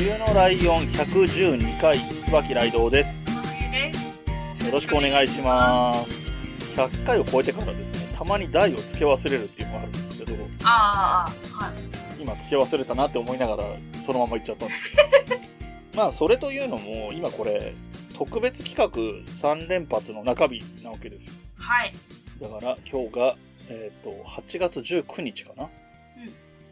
冬のライオン112回、椿ライです。よろしくお願いします。100回を超えてからですね、たまに台を付け忘れるっていうのがあるんですけど、ああはい今付け忘れたなって思いながら、そのまま行っちゃったんですけど。まあ、それというのも、今これ、特別企画3連発の中日なわけですよ。はいだから今日が、えっ、と、8月19日かな、うん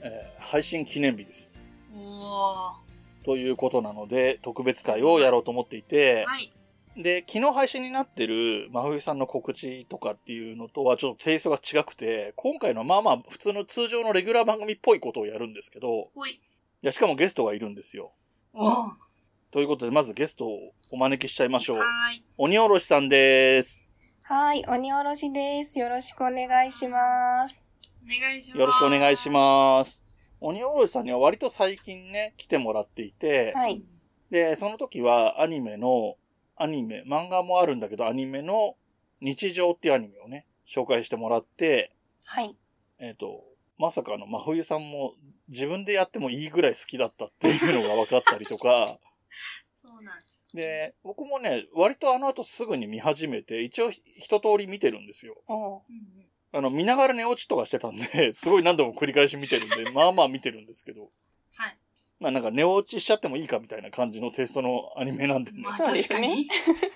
えー配信記念日です。おおということなので、特別会をやろうと思っていて、はいで、昨日配信になってる真冬さんの告知とかっていうのとはちょっとテイストが違くて、今回のはまあまあ普通の通常のレギュラー番組っぽいことをやるんですけど、ほいいや、しかもゲストがいるんですよ。おおということで、まずゲストをお招きしちゃいましょう。はーい鬼おろしさんです。はい、鬼おろしです。よろしくお願いします。お願いしますよろしくお願いします。鬼おろしさんには割と最近ね、来てもらっていて、はい。で、その時はアニメの、アニメ、漫画もあるんだけど、アニメの日常っていうアニメをね、紹介してもらって、はい。えっ、と、まさかあの、真冬さんも自分でやってもいいぐらい好きだったっていうのが分かったりとか、そうなんですで、僕もね、割とあの後すぐに見始めて、一応一通り見てるんですよ。うんうんあの、見ながら寝落ちとかしてたんで、すごい何度も繰り返し見てるんで、まあまあ見てるんですけど、はいまあなんか寝落ちしちゃってもいいかみたいな感じのテイストのアニメなんでね。まあそうですね確かに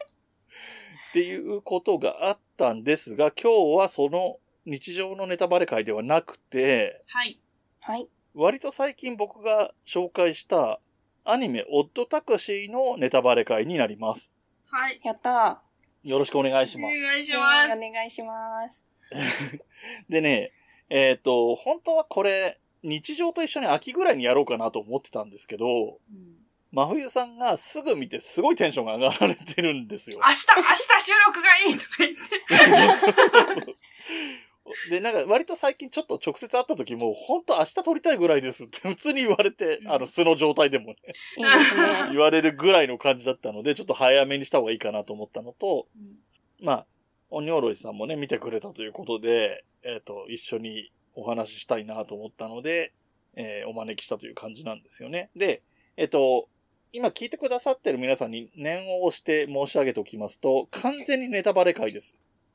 っていうことがあったんですが、今日はその日常のネタバレ会ではなくて、はいはい。割と最近僕が紹介したアニメオッドタクシーのネタバレ会になります。はいやったよろしくお願いしおます。ー。願いしまおす願いします。でね、えっ、と、本当はこれ、日常と一緒に秋ぐらいにやろうかなと思ってたんですけど、うん真冬さんがすぐ見てすごいテンションが上がられてるんですよ。明日明日収録がいいとか言って で、なんか割と最近ちょっと直接会った時も、本当明日撮りたいぐらいですって普通に言われて、うんあの素の状態でもね。言われるぐらいの感じだったので、ちょっと早めにした方がいいかなと思ったのと、まあ、鬼おろいさんもね、見てくれたということで、えっ、と、一緒にお話ししたいなと思ったので、えーお招きしたという感じなんですよね。で、えっ、と、今聞いてくださってる皆さんに念を押して申し上げておきますと、完全にネタバレ会です。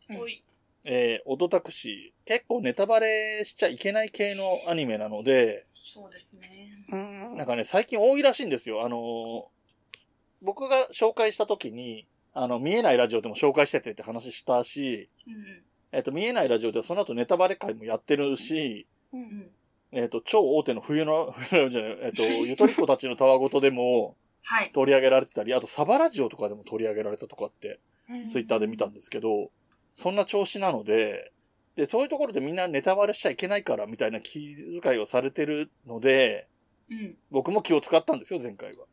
ほいえー、オドタクシー、結構ネタバレしちゃいけない系のアニメなので、そうですねうん。なんかね、最近多いらしいんですよ。あのー僕が紹介した時に、あの、見えないラジオでも紹介しててって話したし、うんえっ、と、見えないラジオではその後ネタバレ会もやってるし、う。うんんえっ、と、超大手の冬の、冬のじゃない、えっ、と、ゆとりっ子たちのたわごとでもはい取り上げられてたり、あとサバラジオとかでも取り上げられたとかって、うんツイッターで見たんですけど、そんな調子なので、で、そういうところでみんなネタバレしちゃいけないからみたいな気遣いをされてるので、うん僕も気を使ったんですよ、前回は。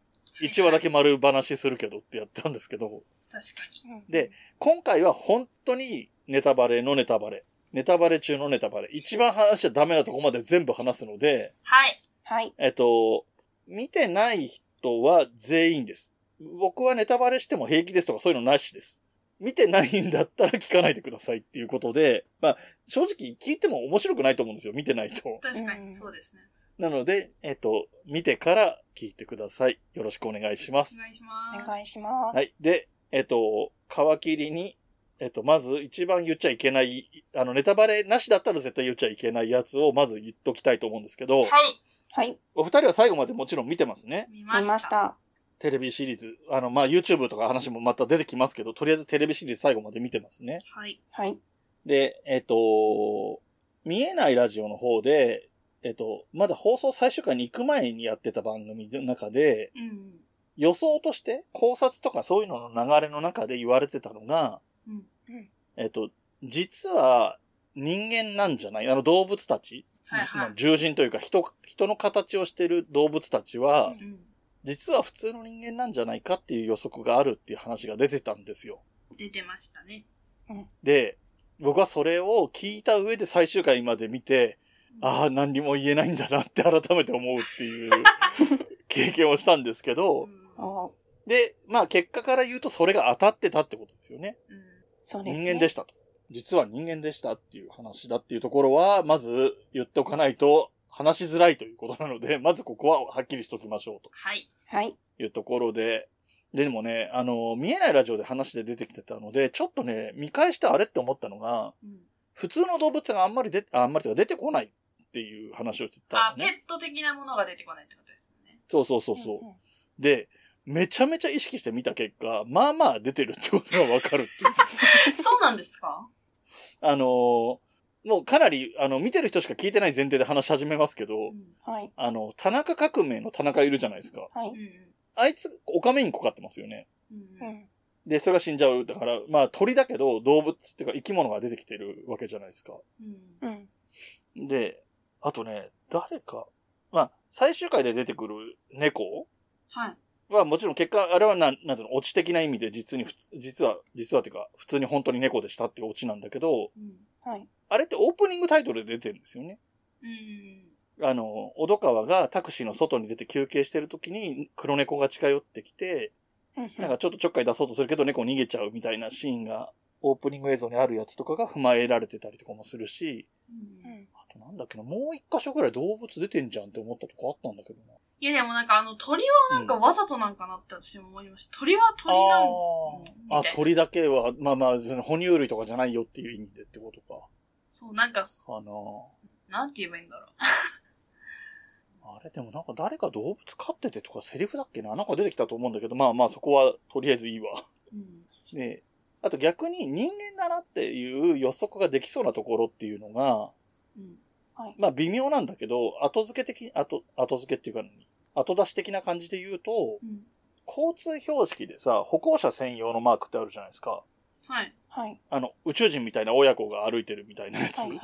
1話だけ丸話するけどってやったんですけど、確かにうんで、今回は本当にネタバレのネタバレ。ネタバレ中のネタバレ。一番話しちゃダメなとこまで全部話すので、はいはい。えっと、見てない人は全員です。僕はネタバレしても平気ですとかそういうのなしです。見てないんだったら聞かないでくださいっていうことで、まあ、正直聞いても面白くないと思うんですよ。見てないと。確かにうんそうですねなので、えっと、見てから聞いてください。よろしくお願いしますお。願いしますお願いします。はい。で、えっと、皮切りに、えっと、まず一番言っちゃいけない、あの、ネタバレなしだったら絶対言っちゃいけないやつをまず言っときたいと思うんですけど、はいはい。お二人は最後までもちろん見てますね。見ま見まししたた。テレビシリーズ。あの、まあ、YouTube とか話もまた出てきますけど、とりあえずテレビシリーズ最後まで見てますね。はいはい。で、えっと、見えないラジオの方で、えっと、まだ放送最終回に行く前にやってた番組の中で、うん予想として考察とかそういうのの流れの中で言われてたのが、うんえっと、実は人間なんじゃない？あの動物たち？はいはい。獣人というか人、人の形をしている動物たちは、うん実は普通の人間なんじゃないかっていう予測があるっていう話が出てたんですよ。出てましたね。で、僕はそれを聞いた上で最終回まで見て、ああ、何にも言えないんだなって改めて思うっていう 経験をしたんですけどう、んあで、まあ結果から言うとそれが当たってたってことですよね。うんそうですね。人間でしたと。実は人間でしたっていう話だっていうところは、まず言っておかないと話しづらいということなので、まずここははっきりしときましょうとはい。はい。いうところで、でもね、あの、見えないラジオで話で出てきてたので、ちょっとね、見返してあれって思ったのが、うん普通の動物があんまり出て、ああんまりとか出てこないっていう話をしてたね。ペット的なものが出てこないってことですよね。そうそうそうそう。で、めちゃめちゃ意識して見た結果、まあまあ出てるってことがわかるっていう。そうなんですか？あのーもうかなり、あの、見てる人しか聞いてない前提で話し始めますけど、うんはい。あの、田中革命の田中いるじゃないですか。はい。うんあいつ、オカメインコ飼ってますよね。うんううんん。で、それが死んじゃう。だから、まあ鳥だけど動物っていうか生き物が出てきてるわけじゃないですか。うんうん。で、あとね、誰か、まあ、最終回で出てくる猫？はい。はもちろん結果、あれはなん、なんていうの、オチ的な意味で実に実は、実はっていうか、普通に本当に猫でしたっていうオチなんだけど、うんはい。あれってオープニングタイトルで出てるんですよね。うんあの、小戸川がタクシーの外に出て休憩してる時に黒猫が近寄ってきて、うんなんかちょっとちょっかい出そうとするけど猫逃げちゃうみたいなシーンがオープニング映像にあるやつとかが踏まえられてたりとかもするし、うんとなんだっけな、もう一箇所ぐらい動物出てんじゃんって思ったとこあったんだけどな。いやでもなんかあの鳥はなんかわざとなんかなって私も思いました。鳥は鳥なんあーあ、鳥だけは、まあまあ、その哺乳類とかじゃないよっていう意味でってことか。そう、なんか、あの、なんて言えばいいんだろう。あれでもなんか誰か動物飼っててとかセリフだっけな？なんか出てきたと思うんだけど、まあまあそこはとりあえずいいわ。うん。で、あと逆に人間だなっていう予測ができそうなところっていうのが、うん。はい。まあ微妙なんだけど、後付け的、後、後付けっていうか、後出し的な感じで言うと、うん。交通標識でさ、歩行者専用のマークってあるじゃないですか。はい。はい。あの、宇宙人みたいな親子が歩いてるみたいなやつ。はい。はい。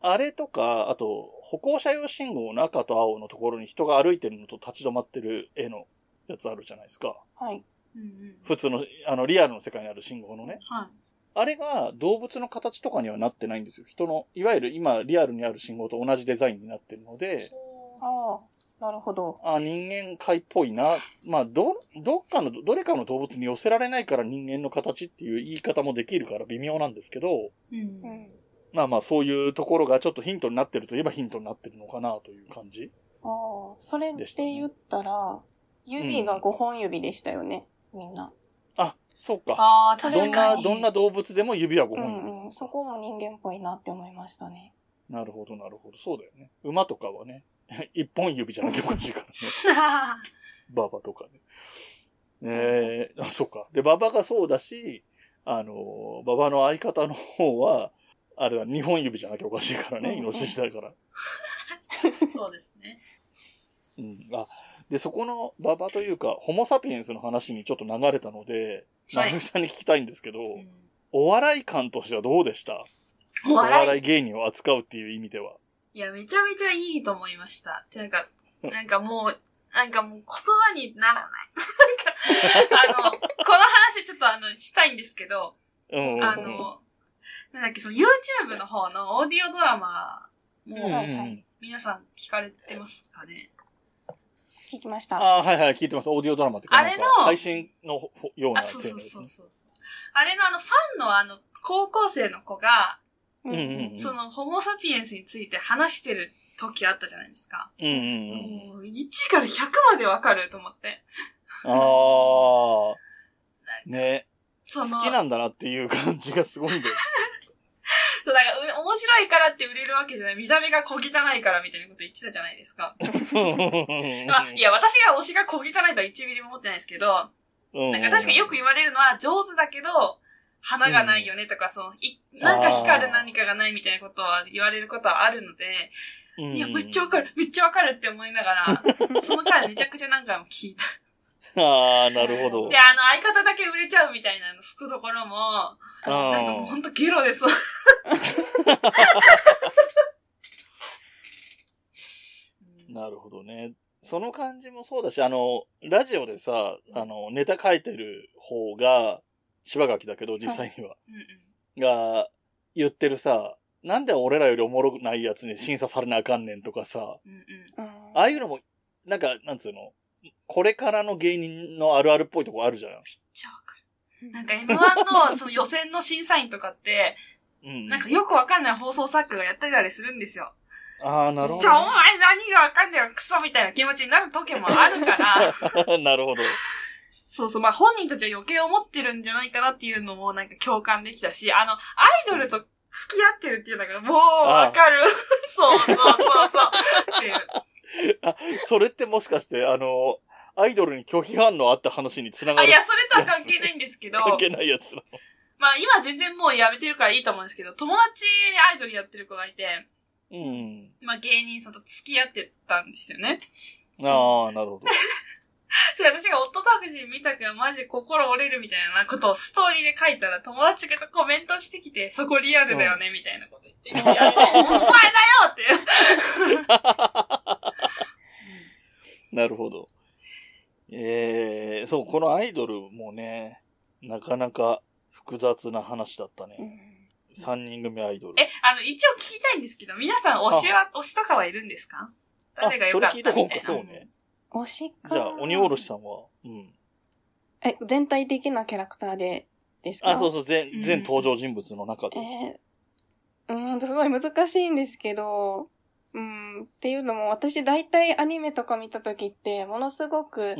あれとか、あと、歩行者用信号の赤と青のところに人が歩いてるのと立ち止まってる絵のやつあるじゃないですか。はい。うんうん。普通の、あの、リアルの世界にある信号のね。はい。あれが動物の形とかにはなってないんですよ。人の、いわゆる今リアルにある信号と同じデザインになってるので、ああ、なるほど。あ人間界っぽいな。まあ、ど、どっかの、どれかの動物に寄せられないから人間の形っていう言い方もできるから微妙なんですけど、うんう。ん。まあまあそういうところがちょっとヒントになってるといえばヒントになってるのかなという感じ。ああ、それで言ったら、指が5本指でしたよね、みんな。あ、そうか。ああ、ど確かに。どんな、どんな動物でも指は5う本指。んうん。そこも人間っぽいなって思いましたね。なるほど、なるほど。そうだよね。馬とかはね、一本指じゃなきゃおかしいからね。馬場とかね。えー、あ、そうか。で、馬場がそうだし、あの、馬場の相方の方は、あれは二本指じゃなきゃおかしいからね、うんイノシシだから。そうですね。うん。あ、で、そこの馬場というか、ホモサピエンスの話にちょっと流れたので、はいなるみさんに聞きたいんですけど、うんお笑い感としてはどうでした？おお笑い芸人を扱うっていう意味では。いや、めちゃめちゃいいと思いました。てなんか、なんかもう、なんかもう言葉にならない。なんか、あの、この話ちょっとあの、したいんですけど、うん。あの、なんだっけ、その YouTube の方のオーディオドラマうん、も、はいはい皆さん聞かれてますかね？聞きました。ああ、はいはい、聞いてます。オーディオドラマってか？あれの配信のようなあ、そうそうそうそう。あれのあの、ファンのあの、高校生の子が、うんうんうんその、ホモサピエンスについて話してる時あったじゃないですか。うんうんうん。もう、1から100までわかると思って。ああ、ね。その、好きなんだなっていう感じがすごいんだよ。そう、だから、う面白いからって売れるわけじゃない。見た目が小汚いからみたいなこと言ってたじゃないですか。まあ、いや、私が推しが小汚いとは1ミリも思ってないですけど、なんか確かによく言われるのは上手だけど、花がないよねとか、その、い、なんか光る何かがないみたいなことは言われることはあるので、うんいや、めっちゃわかる、めっちゃわかるって思いながら、その回めちゃくちゃ何回も聞いた。ああ、なるほどで、。あの、相方だけ売れちゃうみたいなの、吹くところも、あなんかもうほんとゲロです。なるほどね。その感じもそうだし、あの、ラジオでさ、あの、ネタ書いてる方が、柴垣だけど、実際には。うんうん。が、言ってるさ、なんで俺らよりおもろくないやつに審査されなあかんねんとかさ、うんうん。うんああいうのも、なんか、なんつうの、これからの芸人のあるあるっぽいとこあるじゃん。めっちゃわかる。なんか M1 の その予選の審査員とかって、うん。なんかよくわかんない放送作家がやったりたりするんですよ。ああ、なるほじゃあお前何がわかんないよ、クソみたいな気持ちになる時もあるから、ど。なるほど。そうそう、まあ本人たちは余計思ってるんじゃないかなっていうのもなんか共感できたし、あの、アイドルと付き合ってるっていうのがもうわかる。そうそうそうそう。っていう。あ、それってもしかして、あの、アイドルに拒否反応あった話につながあ、るいや、それとは関係ないんですけど、関係ないやつなまあ今全然もうやめてるからいいと思うんですけど、友達でアイドルやってる子がいて、の。うん。まあ芸人さんと付き合ってたんですよね。ああ、なるほど。それ私が夫タクシー見たからマジで心折れるみたいなことをストーリーで書いたら友達がコメントしてきて、そこリアルだよね、みたいなこと言って。いや、そう、お前だよって。なるほど。ええそう、このアイドルもね、なかなか複雑な話だったうね。ん三人組アイドル。え、あの、一応聞きたいんですけど、皆さん推しは、推しとかはいるんですか？誰が良かったみたいな。あそれ聞いとこうかそうね推しか。じゃあ、鬼おろしさんは？うん。え、全体的なキャラクターでですか？あ、そうそう、全うん、全登場人物の中で。えー、うーんと、すごい難しいんですけど、うん、っていうのも私大体アニメとか見た時って、ものすごくうん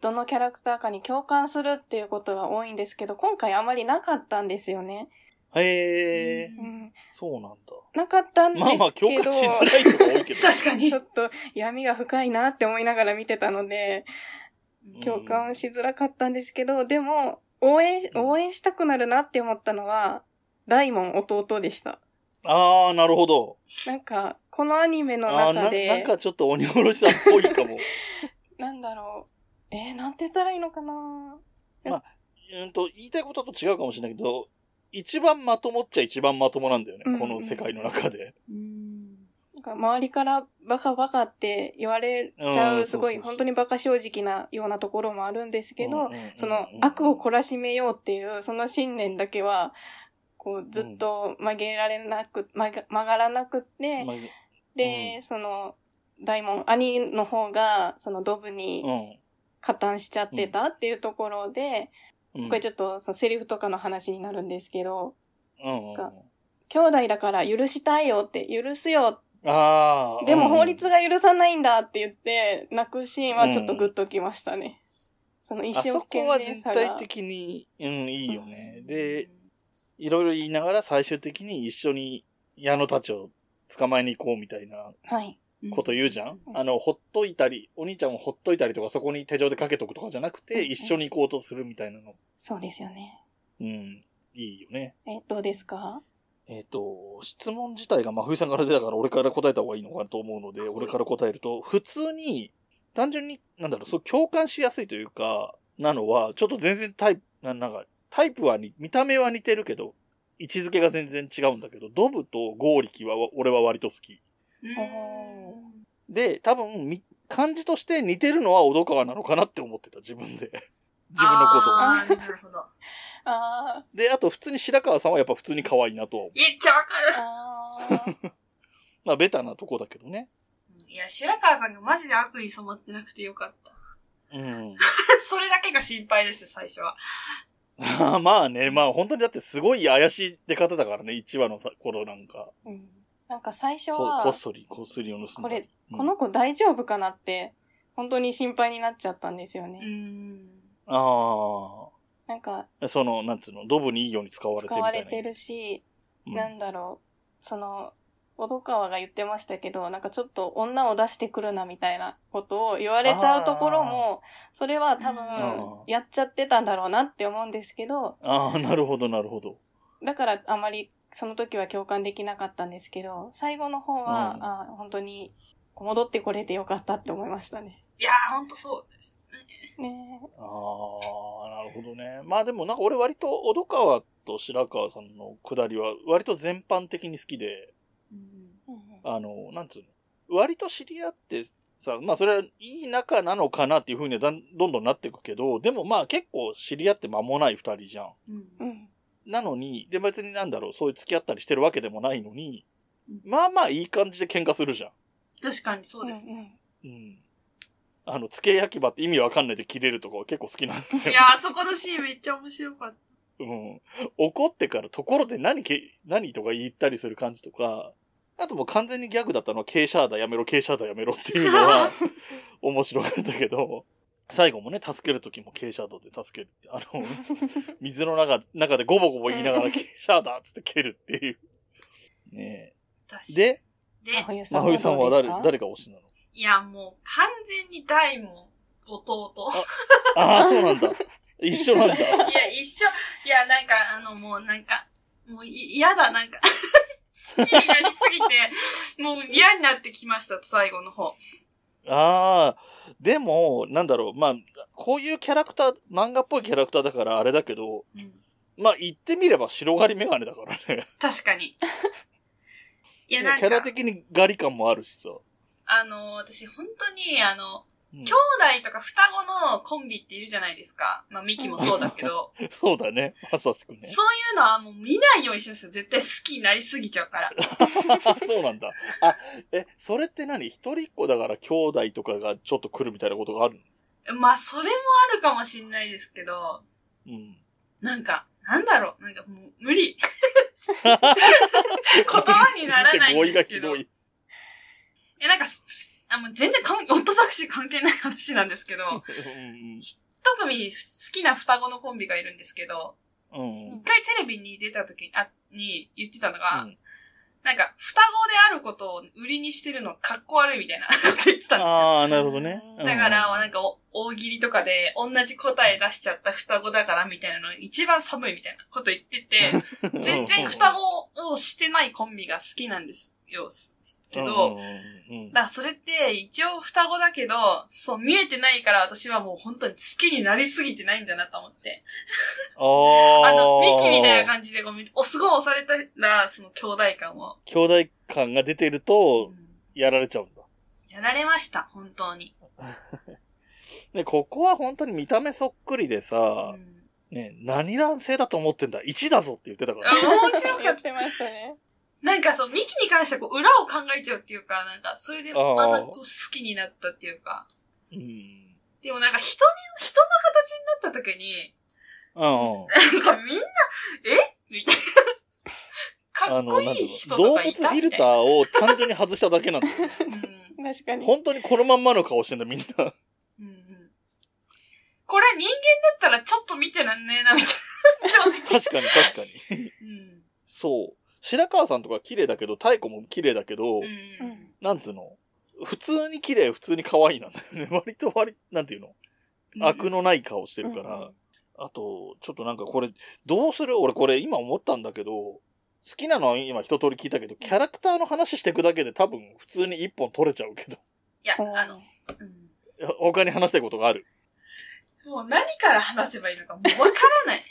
どのキャラクターかに共感するっていうことが多いんですけど、今回あまりなかったんですよね。へえ、ううん、そうなんだ。なかったんですまあまあ、共けど、感しづらい人が多いけど。確かにちょ。っと闇が深いなって思いながら見てたので、共感しづらかったんですけど、でも、応援、応援したくなるなって思ったのは、大門弟でした。ああ、なるほど。なんか、このアニメの中で、なんかちょっと鬼おろしさんっぽいかも。なんだろう。えー、なんて言ったらいいのかなうんと、言いたいことと違うかもしれないけど、一番まともっちゃ一番まともなんだよね、うんこの世界の中で。なんか周りからバカバカって言われちゃうんう、すごい本当にバカ正直なようなところもあるんですけどうんうんうんうん、その悪を懲らしめようっていう、その信念だけは、こうずっと曲げられなく、曲が曲がらなくって、まあで、うんその、大門、兄の方が、そのドブに加担しちゃってたっていうところで、うん。これちょっとそのセリフとかの話になるんですけど、うん兄弟だから許したいよって、許すよ。ああ。でもうん法律が許さないんだって言って、泣くシーンはちょっとグッときましたね。その一あ生懸そこは命さが。全体的に、うん、いいよね。で、いろいろ言いながら最終的に一緒に矢野たちを捕まえに行こうみたいなはい。こと言うじゃん、うんあの、ほっといたり、お兄ちゃんをほっといたりとか、そこに手錠でかけとくとかじゃなくて、うん一緒に行こうとするみたいなの。そうですよね。うん。いいよね。え、どうですか？えっ、と、質問自体が真冬さんから出たから俺から答えた方がいいのかなと思うので、はい俺から答えると、普通に、単純に、なんだろう、そう共感しやすいというか、なのは、ちょっと全然タイプ、ななんか、タイプはに、見た目は似てるけど、位置づけが全然違うんだけど、ドブとゴーリキは俺は割と好き。うんで、多分、み感じとして似てるのは小戸川なのかなって思ってた、自分で。自分のことを。あーなるほど。あで、あと普通に白川さんはやっぱ普通に可愛いなとは思う。めっちゃわかーる。まあ、ベタなとこだけどね。いや、白川さんがマジで悪に染まってなくてよかった。うん。それだけが心配です、最初は。まあね、まあ本当にだってすごい怪しい出方だからね、1話のさ頃なんか。うん。なんか最初ここはっ、そり、こっそりを盗ん。これ、うんこの子大丈夫かなって、本当に心配になっちゃったんですよね。ん。あなんか、あ。その、なんつうの、ドブにいいように使われて使るみたいな。われてるし、うんなんだろう、その、小戸川が言ってましたけど、なんかちょっと女を出してくるなみたいなことを言われちゃうところも、それは多分うん、やっちゃってたんだろうなって思うんですけど、ああ、なるほど、なるほど。だからあまりその時は共感できなかったんですけど、最後の方は、うんあ本当に戻ってこれてよかったって思いましたね。いやー、ほんとそうです。ねああ、なるほどね。まあでもなんか俺割と小戸川と白川さんのくだりは割と全般的に好きで、あの、なんつうの。割と知り合ってさ、まあそれはいい仲なのかなっていうふうにはだんどんどんなっていくけど、でもまあ結構知り合って間もない二人じゃん。うんうん。なのに、で別になんだろう、そういう付き合ったりしてるわけでもないのにうん、まあまあいい感じで喧嘩するじゃん。確かにそうですね。ん。うん。あの、付け焼き場って意味わかんないで切れるとこ結構好きなんだよ。いや、あそこのシーンめっちゃ面白かった。うん。怒ってからところで何け、何とか言ったりする感じとか、あともう完全にギャグだったのは、ケーシャーだやめろ、ケーシャーだやめろっていうのは 面白かったけど、最後もね、助けるときもケーシャードで助けるって。あの、水の中、中でゴボゴボ言いながらケーシャーだっつって蹴るっていう。ねえ。で、で、真冬さんは誰、誰誰が推しなの？いや、もう完全に大門、弟。ああ、そうなんだ。一緒なんだ。いや、一緒。いや、なんか、あの、もうなんか、もうい嫌だ、なんか。好きになりすぎて、もう嫌になってきました、最後の方。ああ、でも、なんだろう、まあ、こういうキャラクター、漫画っぽいキャラクターだからあれだけど、うん、まあ言ってみれば白狩りメガネだからね。確かに。いや、なんキャラか、的に狩り感もあるしさ。あの、私、本当に、あの、うん兄弟とか双子のコンビっているじゃないですか。まあ、ミキもそうだけど、そうだね。まさしくね。そういうのはもう見ないようにしてるんですよ。絶対好きになりすぎちゃうから。そうなんだ。あ、え、それって何？一人っ子だから兄弟とかがちょっと来るみたいなことがあるまあ、それもあるかもしんないですけど、のうん。なんか、なんだろう、なんかもう無理。言葉にならないんですけど。語彙がひえ、なんかあもう全然かん、夫タクシー関係ない話なんですけど、どい。特に好きな双子のコンビがいるんですけど、うん。一回テレビに出た時に、あ、に言ってたのが、うんなんか、双子であることを売りにしてるのかっこ悪いみたいな こと言ってたんですよ。ああ、なるほどね。うんだから、なんかお、大喜利とかで同じ答え出しちゃった双子だからみたいなの一番寒いみたいなこと言ってて、全然双子をしてないコンビが好きなんですよ。けど、うんうんうんだからそれって一応双子だけど、そう見えてないから私はもう本当に好きになりすぎてないんだなと思って。あの、ミキみたいな感じでこう、お、すごい押されたら、その兄弟感を。兄弟感が出てると、やられちゃうんだ。やられました、本当に。で、ここは本当に見た目そっくりでうさ、んね、何卵性だと思ってんだ ?1 だぞって言ってたから。あ面白かっ。やったてましたね。なんかそう、ミキに関してはこう、裏を考えちゃうっていうか、なんか、それでまたこう、好きになったっていうか。うん。でもなんか人に、人の形になった時に、うんうん。なんかみんな、え？みたいな。かっこいい人と動物かいたフィルターを単純に外しただけなんだよ。うん確かに。本当にこのまんまの顔してんだ、みんな。うんうんこれ人間だったらちょっと見てらんねえな、みたいな。正直。確かに確かに。うん。そう。白川さんとか綺麗だけど、太鼓も綺麗だけど、うんうんなんつうの？普通に綺麗、普通に可愛いなんだよね。割と割、なんていうの？悪のない顔してるから。うんあと、ちょっとなんかこれ、どうする？俺これ今思ったんだけど、好きなのは今一通り聞いたけど、キャラクターの話していくだけで多分普通に一本取れちゃうけど。いや、うんあの、うん。他に話したいことがある。もう何から話せばいいのかもうわからない。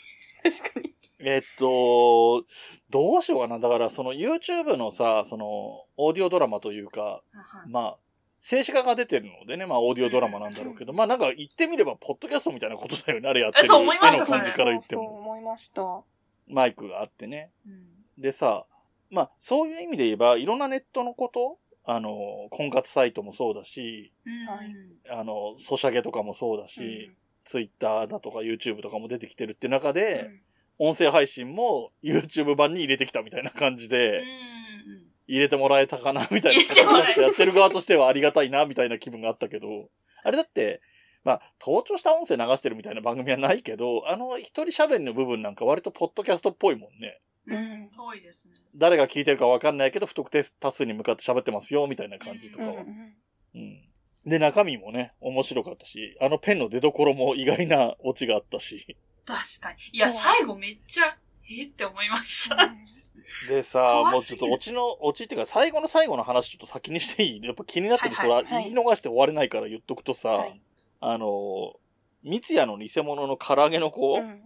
確かに。えっと、どうしようかな。だから、その YouTube のさ、その、オーディオドラマというか、まあ、静止画が出てるのでね、まあ、オーディオドラマなんだろうけど、まあ、なんか言ってみれば、ポッドキャストみたいなことだよね、あれやってる。えそう思いました絵の感じから言ってそうも。思いました。マイクがあってね。うん。でさ、まあ、そういう意味で言えば、いろんなネットのこと、あの、婚活サイトもそうだし、うん。はいあの、ソシャゲとかもそうだし、ツイッターだとか YouTube とかも出てきてるって中で、音声配信も YouTube 版に入れてきたみたいな感じで、うん。入れてもらえたかなみたいな。やってる側としてはありがたいなみたいな気分があったけど、あれだって、まあ、盗聴した音声流してるみたいな番組はないけど、あの一人喋りの部分なんか割とポッドキャストっぽいもんね。うん。多いですね。誰が聞いてるかわかんないけど、不特定多数に向かって喋ってますよ、みたいな感じとかは。うんうん。うん。で、中身もね、面白かったし、あのペンの出所も意外なオチがあったし。確かに。いや、最後めっちゃ、えって思いました。でさ、もうちょっとオチの、オチっていうか最後の最後の話ちょっと先にしていい？やっぱ気になってる人は言い逃して終われないから言っとくとさ、はいあの、三ツ矢の偽物の唐揚げの子、うんうん。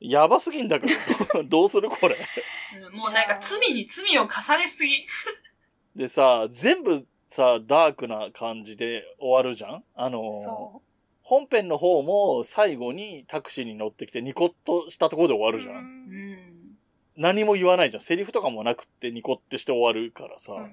やばすぎんだけど、どうするこれ？う んもうなんか罪に罪を重ねすぎ。でさ、全部さ、ダークな感じで終わるじゃん？あのそ本編の方も最後にタクシーに乗ってきてニコッとしたところで終わう。るじゃん、うん。何も言わないじゃん。セリフとかもなくってニコってして終わるからさ、うんうん。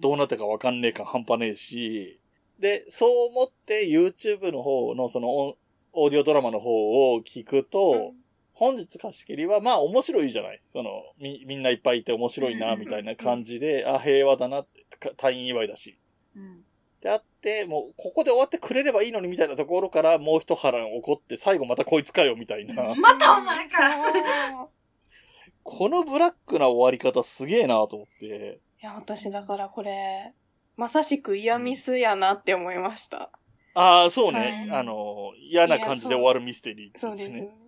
どうなったかわかんねえか半端ねえし、で、そう思って YouTube の方のそのオーディオドラマの方を聞くと、本日貸し切りはまあ面白いじゃないその、み、みんないっぱいいて面白いな、みたいな感じで、あ、平和だなって、か退院祝いだし。うん。であって、もう、ここで終わってくれればいいのにみたいなところから、もう一波乱起こって、最後またこいつかよ、みたいな。またお前かこのブラックな終わり方すげえなと思って。いや、私だからこれ、まさしくイヤミスやなって思いました。ああ、そうね。はいあの、嫌な感じで終わるミステリーそうですね。ね。うん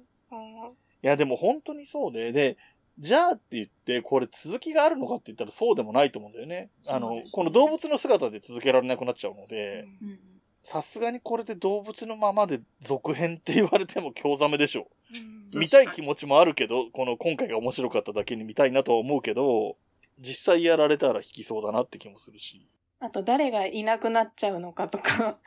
いや、でも本当にそうで、で、じゃあって言って、これ続きがあるのかって言ったらそうでもないと思うんだよね。あの、この動物の姿で続けられなくなっちゃうので、うん。さすがにこれで動物のままで続編って言われても興ざめでしょ。うん見たい気持ちもあるけど、この今回が面白かっただけに見たいなとは思うけど、実際やられたら引きそうだなって気もするし。あと、誰がいなくなっちゃうのかとか、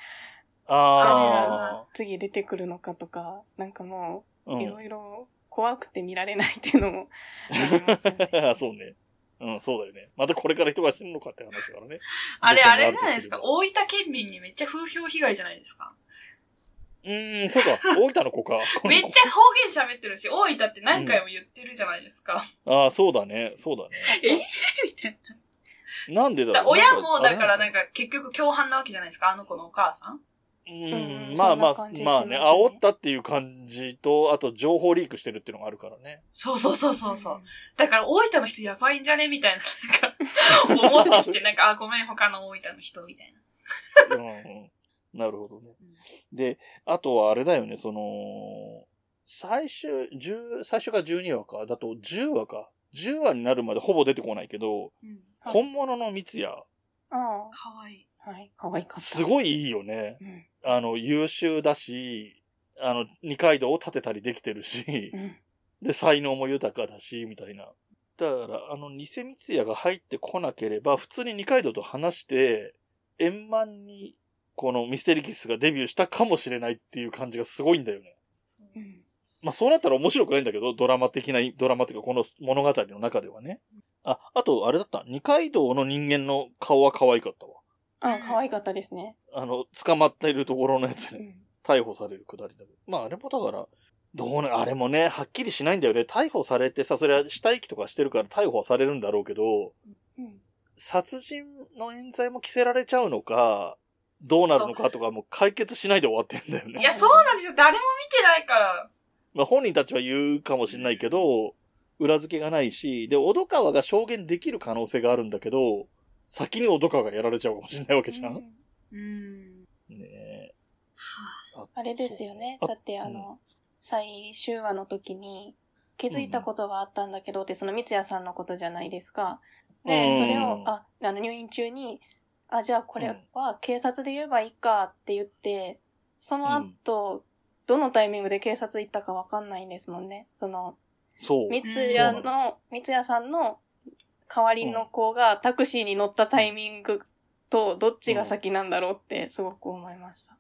あ次出てくるのかとか、なんかもあ、うう、んいろいろ怖くて見られないっていうのもあね。そうね。うん、そうだよね。またこれから人が死ぬのかって話だからね。あれ、あれじゃないですか？大分県民にめっちゃ風評被害じゃないですか？うーん、そうか。大分の子か。めっちゃ方言喋ってるし、大分って何回も言ってるじゃないですか。ああ、そうだね。そうだね。え？みたいな。なんでだだろう。親も、だからなんか結局共犯なわけじゃないですか、あの子のお母さん？ううんん、まあまあまあね、煽ったっていう感じと、あと情報リークしてるっていうのがあるからね。そうそうそうそうそう。だから大分の人やばいんじゃねみたいな、なんか、思ってきて、なんか、あ、ごめん、他の大分の人、みたいな。うんうん。なるほどね。で、あとはあれだよね、その、最終、10、最初が12話か、だと10話か。10話になるまでほぼ出てこないけど、うん。はい本物の三ツ矢、あかわいい。あ、はい、可愛かった。すごいいいよね。うん。あの、優秀だし、あの、二階堂を立てたりできてるし、うん。で、才能も豊かだし、みたいな。だから、あの、偽三ツ矢が入ってこなければ、普通に二階堂と話して、円満に、このミステリキスがデビューしたかもしれないっていう感じがすごいんだよね。そううん。まあ、そうなったら面白くないんだけど、ドラマ的な、ドラマっていうか、この物語の中ではね。あ、あと、あれだった。二階堂の人間の顔は可愛かったわ。ああ、可愛かったですね。あの、捕まっているところのやつね。うん。逮捕されるくだりだけど。まあ、あれもだから、どうね、あれもね、はっきりしないんだよね。逮捕されてさ、それは死体遺棄とかしてるから逮捕はされるんだろうけど、うん。殺人の冤罪も着せられちゃうのか、どうなるのかとかもう解決しないで終わってんだよね。いや、そうなんですよ。誰も見てないから。まあ本人たちは言うかもしれないけど、裏付けがないし、で、小戸川が証言できる可能性があるんだけど、先に小戸川がやられちゃうかもしれないわけじゃん。ねうん。え。あれですよね。あだってあの、最終話の時に気づいたことがあったんだけどって、その三ツ矢さんのことじゃないですか。で、うんそれを、あ、あの入院中に、あ、じゃあこれは警察で言えばいいかって言って、その後、どのタイミングで警察行ったかわかんないんですもんね。その、そう。三ツ矢そうなの、三ツ矢さんの代わりの子がタクシーに乗ったタイミングとどっちが先なんだろうってすごく思いました。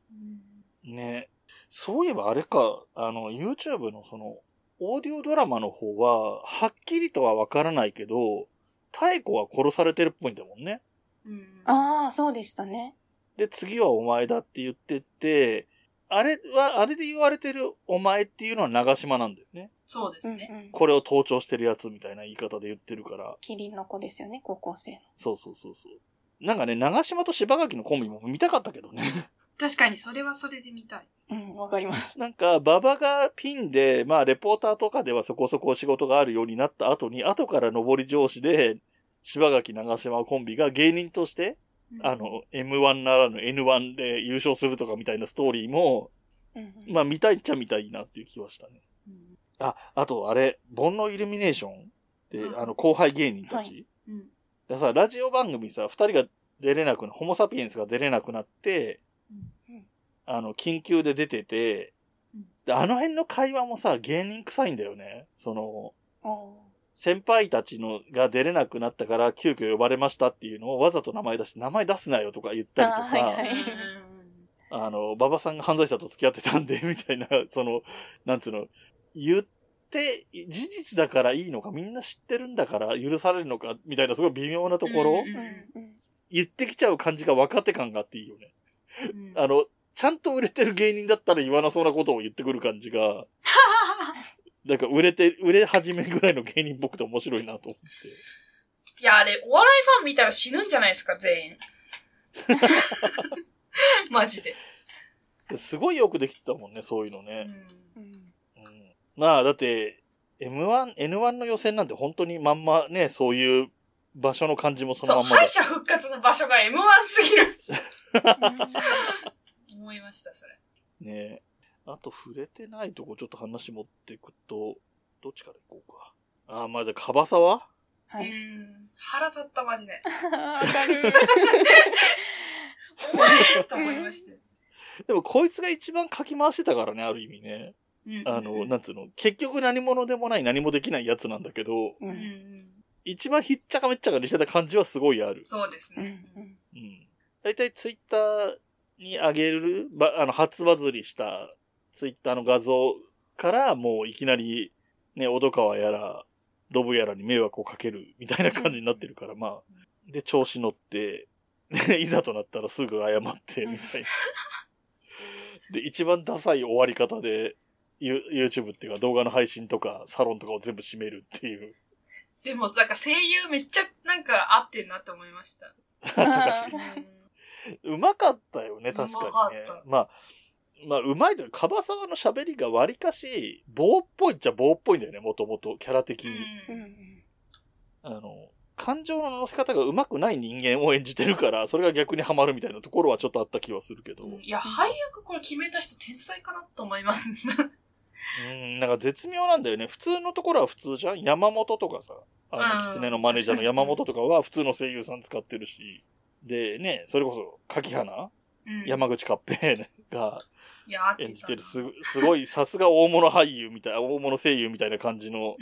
ね。そういえばあれか、あの、YouTube のその、オーディオドラマの方は、はっきりとはわからないけど、太子は殺されてるっぽいんだもんね。うん。ああ、そうでしたね。で、次はお前だって言ってて、あれは、あれで言われてるお前っていうのは長島なんだよね。そうですね。うんうん。これを盗聴してるやつみたいな言い方で言ってるから。キリンの子ですよね、高校生の。そうそうそうそう。なんかね、長島と柴垣のコンビも見たかったけどね。確かに、それはそれで見たい。うん、わかります。なんか、馬場がピンで、まあ、レポーターとかではそこそこ仕事があるようになった後に、後から上り上司で、柴垣長島コンビが芸人として、あの、M1 ならぬ N1 で優勝するとかみたいなストーリーも、うんうん、まあ、見たいっちゃ見たいなっていう気はしたね。うん。あ、あと、あれ、煩悩イルミネーションで、うんあの、後輩芸人たち。はうん。でさ、ラジオ番組さ、二人が出れなくな、ホモサピエンスが出れなくなって、うんあの、緊急で出ててうん、で、あの辺の会話もさ、芸人臭いんだよね。その、先輩たちのが出れなくなったから急遽呼ばれましたっていうのをわざと名前出して、名前出すなよとか言ったりとか、はいはい、あの、馬場さんが犯罪者と付き合ってたんで、みたいな、その、なんつうの、言って、事実だからいいのか、みんな知ってるんだから許されるのか、みたいなすごい微妙なところ、言ってきちゃう感じが若手感があっていいよね。あの、ちゃんと売れてる芸人だったら言わなそうなことを言ってくる感じが、なんか売れて、売れ始めぐらいの芸人っぽくて面白いなと思って。いや、あれ、お笑いファン見たら死ぬんじゃないですか、全員。マジで。すごいよくできてたもんね、そういうのね。うん。うん、まあ、だって、M1、N1 の予選なんて本当にまんまね、そういう場所の感じもそのまんまそう、敗者復活の場所が M1 すぎる。思いました、それ。ねあと触れてないとこちょっと話持っていくと、どっちから行こうか。ああ、まだ、カバサワはい。うん。腹立った、マジで。わかる。お前と思いました。でも、こいつが一番かき回してたからね、ある意味ね。あの、なんつうの、結局何者でもない何もできないやつなんだけど、うん、一番ひっちゃかめっちゃかにしてた感じはすごいある。そうですね。うん。だいたいツイッターに上げる、ば、あの、初バズりしたツイッターの画像からもういきなり、ね、小戸川やら、ドブやらに迷惑をかけるみたいな感じになってるから、まあ、で、調子乗って、で、いざとなったらすぐ謝って、みたいな。で、一番ダサい終わり方で、YouTube っていうか動画の配信とかサロンとかを全部閉めるっていう。でも、なんか声優めっちゃなんか合ってんなって思いました。うまかったよね、確かにね。まあ、まあ、うまいというか、カバサワの喋りが割かし、棒っぽいっちゃ棒っぽいんだよね、もともと、キャラ的に。うん、あの、感情の乗せ方がうまくない人間を演じてるから、それが逆にはまるみたいなところはちょっとあった気はするけど。いや、配役これ決めた人天才かなと思いますうん、なんか絶妙なんだよね。普通のところは普通じゃん？山本とかさ、あの、狐のマネージャーの山本とかは普通の声優さん使ってるし、でね、それこそ、柿花、うん、山口勝平が演じてるす、すごい、さすが大物俳優みたい、大物声優みたいな感じの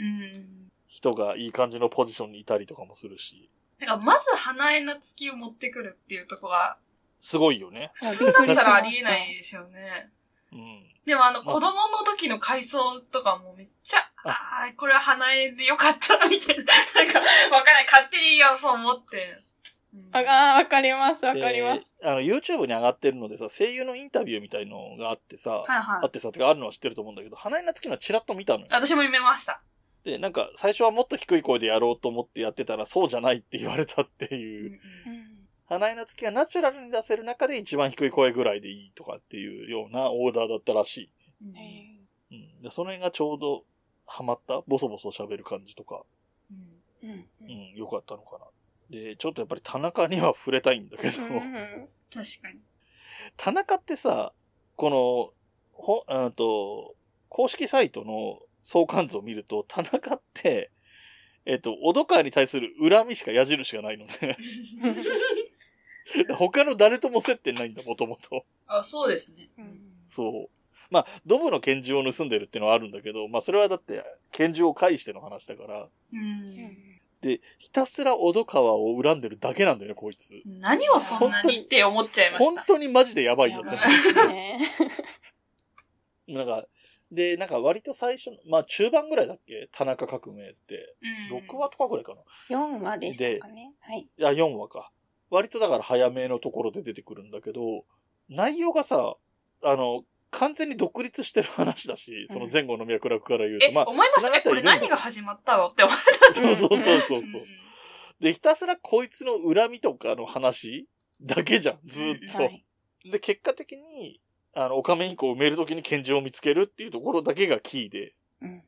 人がいい感じのポジションにいたりとかもするし。なんか、まず花江夏樹を持ってくるっていうとこが、すごいよね。普通だったらありえないですよね。うん。でもあの、子供の時の回想とかもめっちゃ、ああ、これは花江でよかったみたいな。なんか、わかんない。勝手にそう思って。ああ、わかります、わかります。あの、YouTube に上がってるのでさ、声優のインタビューみたいのがあってさ、はいはい、あってさ、てかあるのは知ってると思うんだけど、花江夏樹のチラッと見たのよ。私も見ました。で、なんか、最初はもっと低い声でやろうと思ってやってたら、そうじゃないって言われたっていう。うんうん花江夏樹がナチュラルに出せる中で一番低い声ぐらいでいいとかっていうようなオーダーだったらしい。うん、でその辺がちょうどハマったボソボソ喋る感じとか、うん、うん、うん、よかったのかな。で、ちょっとやっぱり田中には触れたいんだけど、確かに。田中ってさ、この、ほ、うんと、公式サイトの相関図を見ると、田中って、えっと、小戸川に対する恨みしか矢印がないのね。他の誰とも接点ないんだ、もともと。あ、そうですね。そう。まあ、ドブの拳銃を盗んでるっていうのはあるんだけど、まあ、それはだって、拳銃を返しての話だから。うん。で、ひたすら小戸川を恨んでるだけなんだよね、こいつ。何をそんなにって思っちゃいました。本当にマジでやばいやつだね。なんか、で、なんか割と最初、まあ中盤ぐらいだっけ？田中革命って。うん、6話とかぐらいかな。4話でしたかね。はい。いや、4話か。割とだから早めのところで出てくるんだけど、内容がさ、あの、完全に独立してる話だし、その前後の脈絡から言うと。え、まあ、思いましたこれ何が始まったのって思った。そうそうそうそうそう。で、ひたすらこいつの恨みとかの話だけじゃん、ずっと。はい、で、結果的に、あの、オカメインコを埋めるときに拳銃を見つけるっていうところだけがキーで。うん、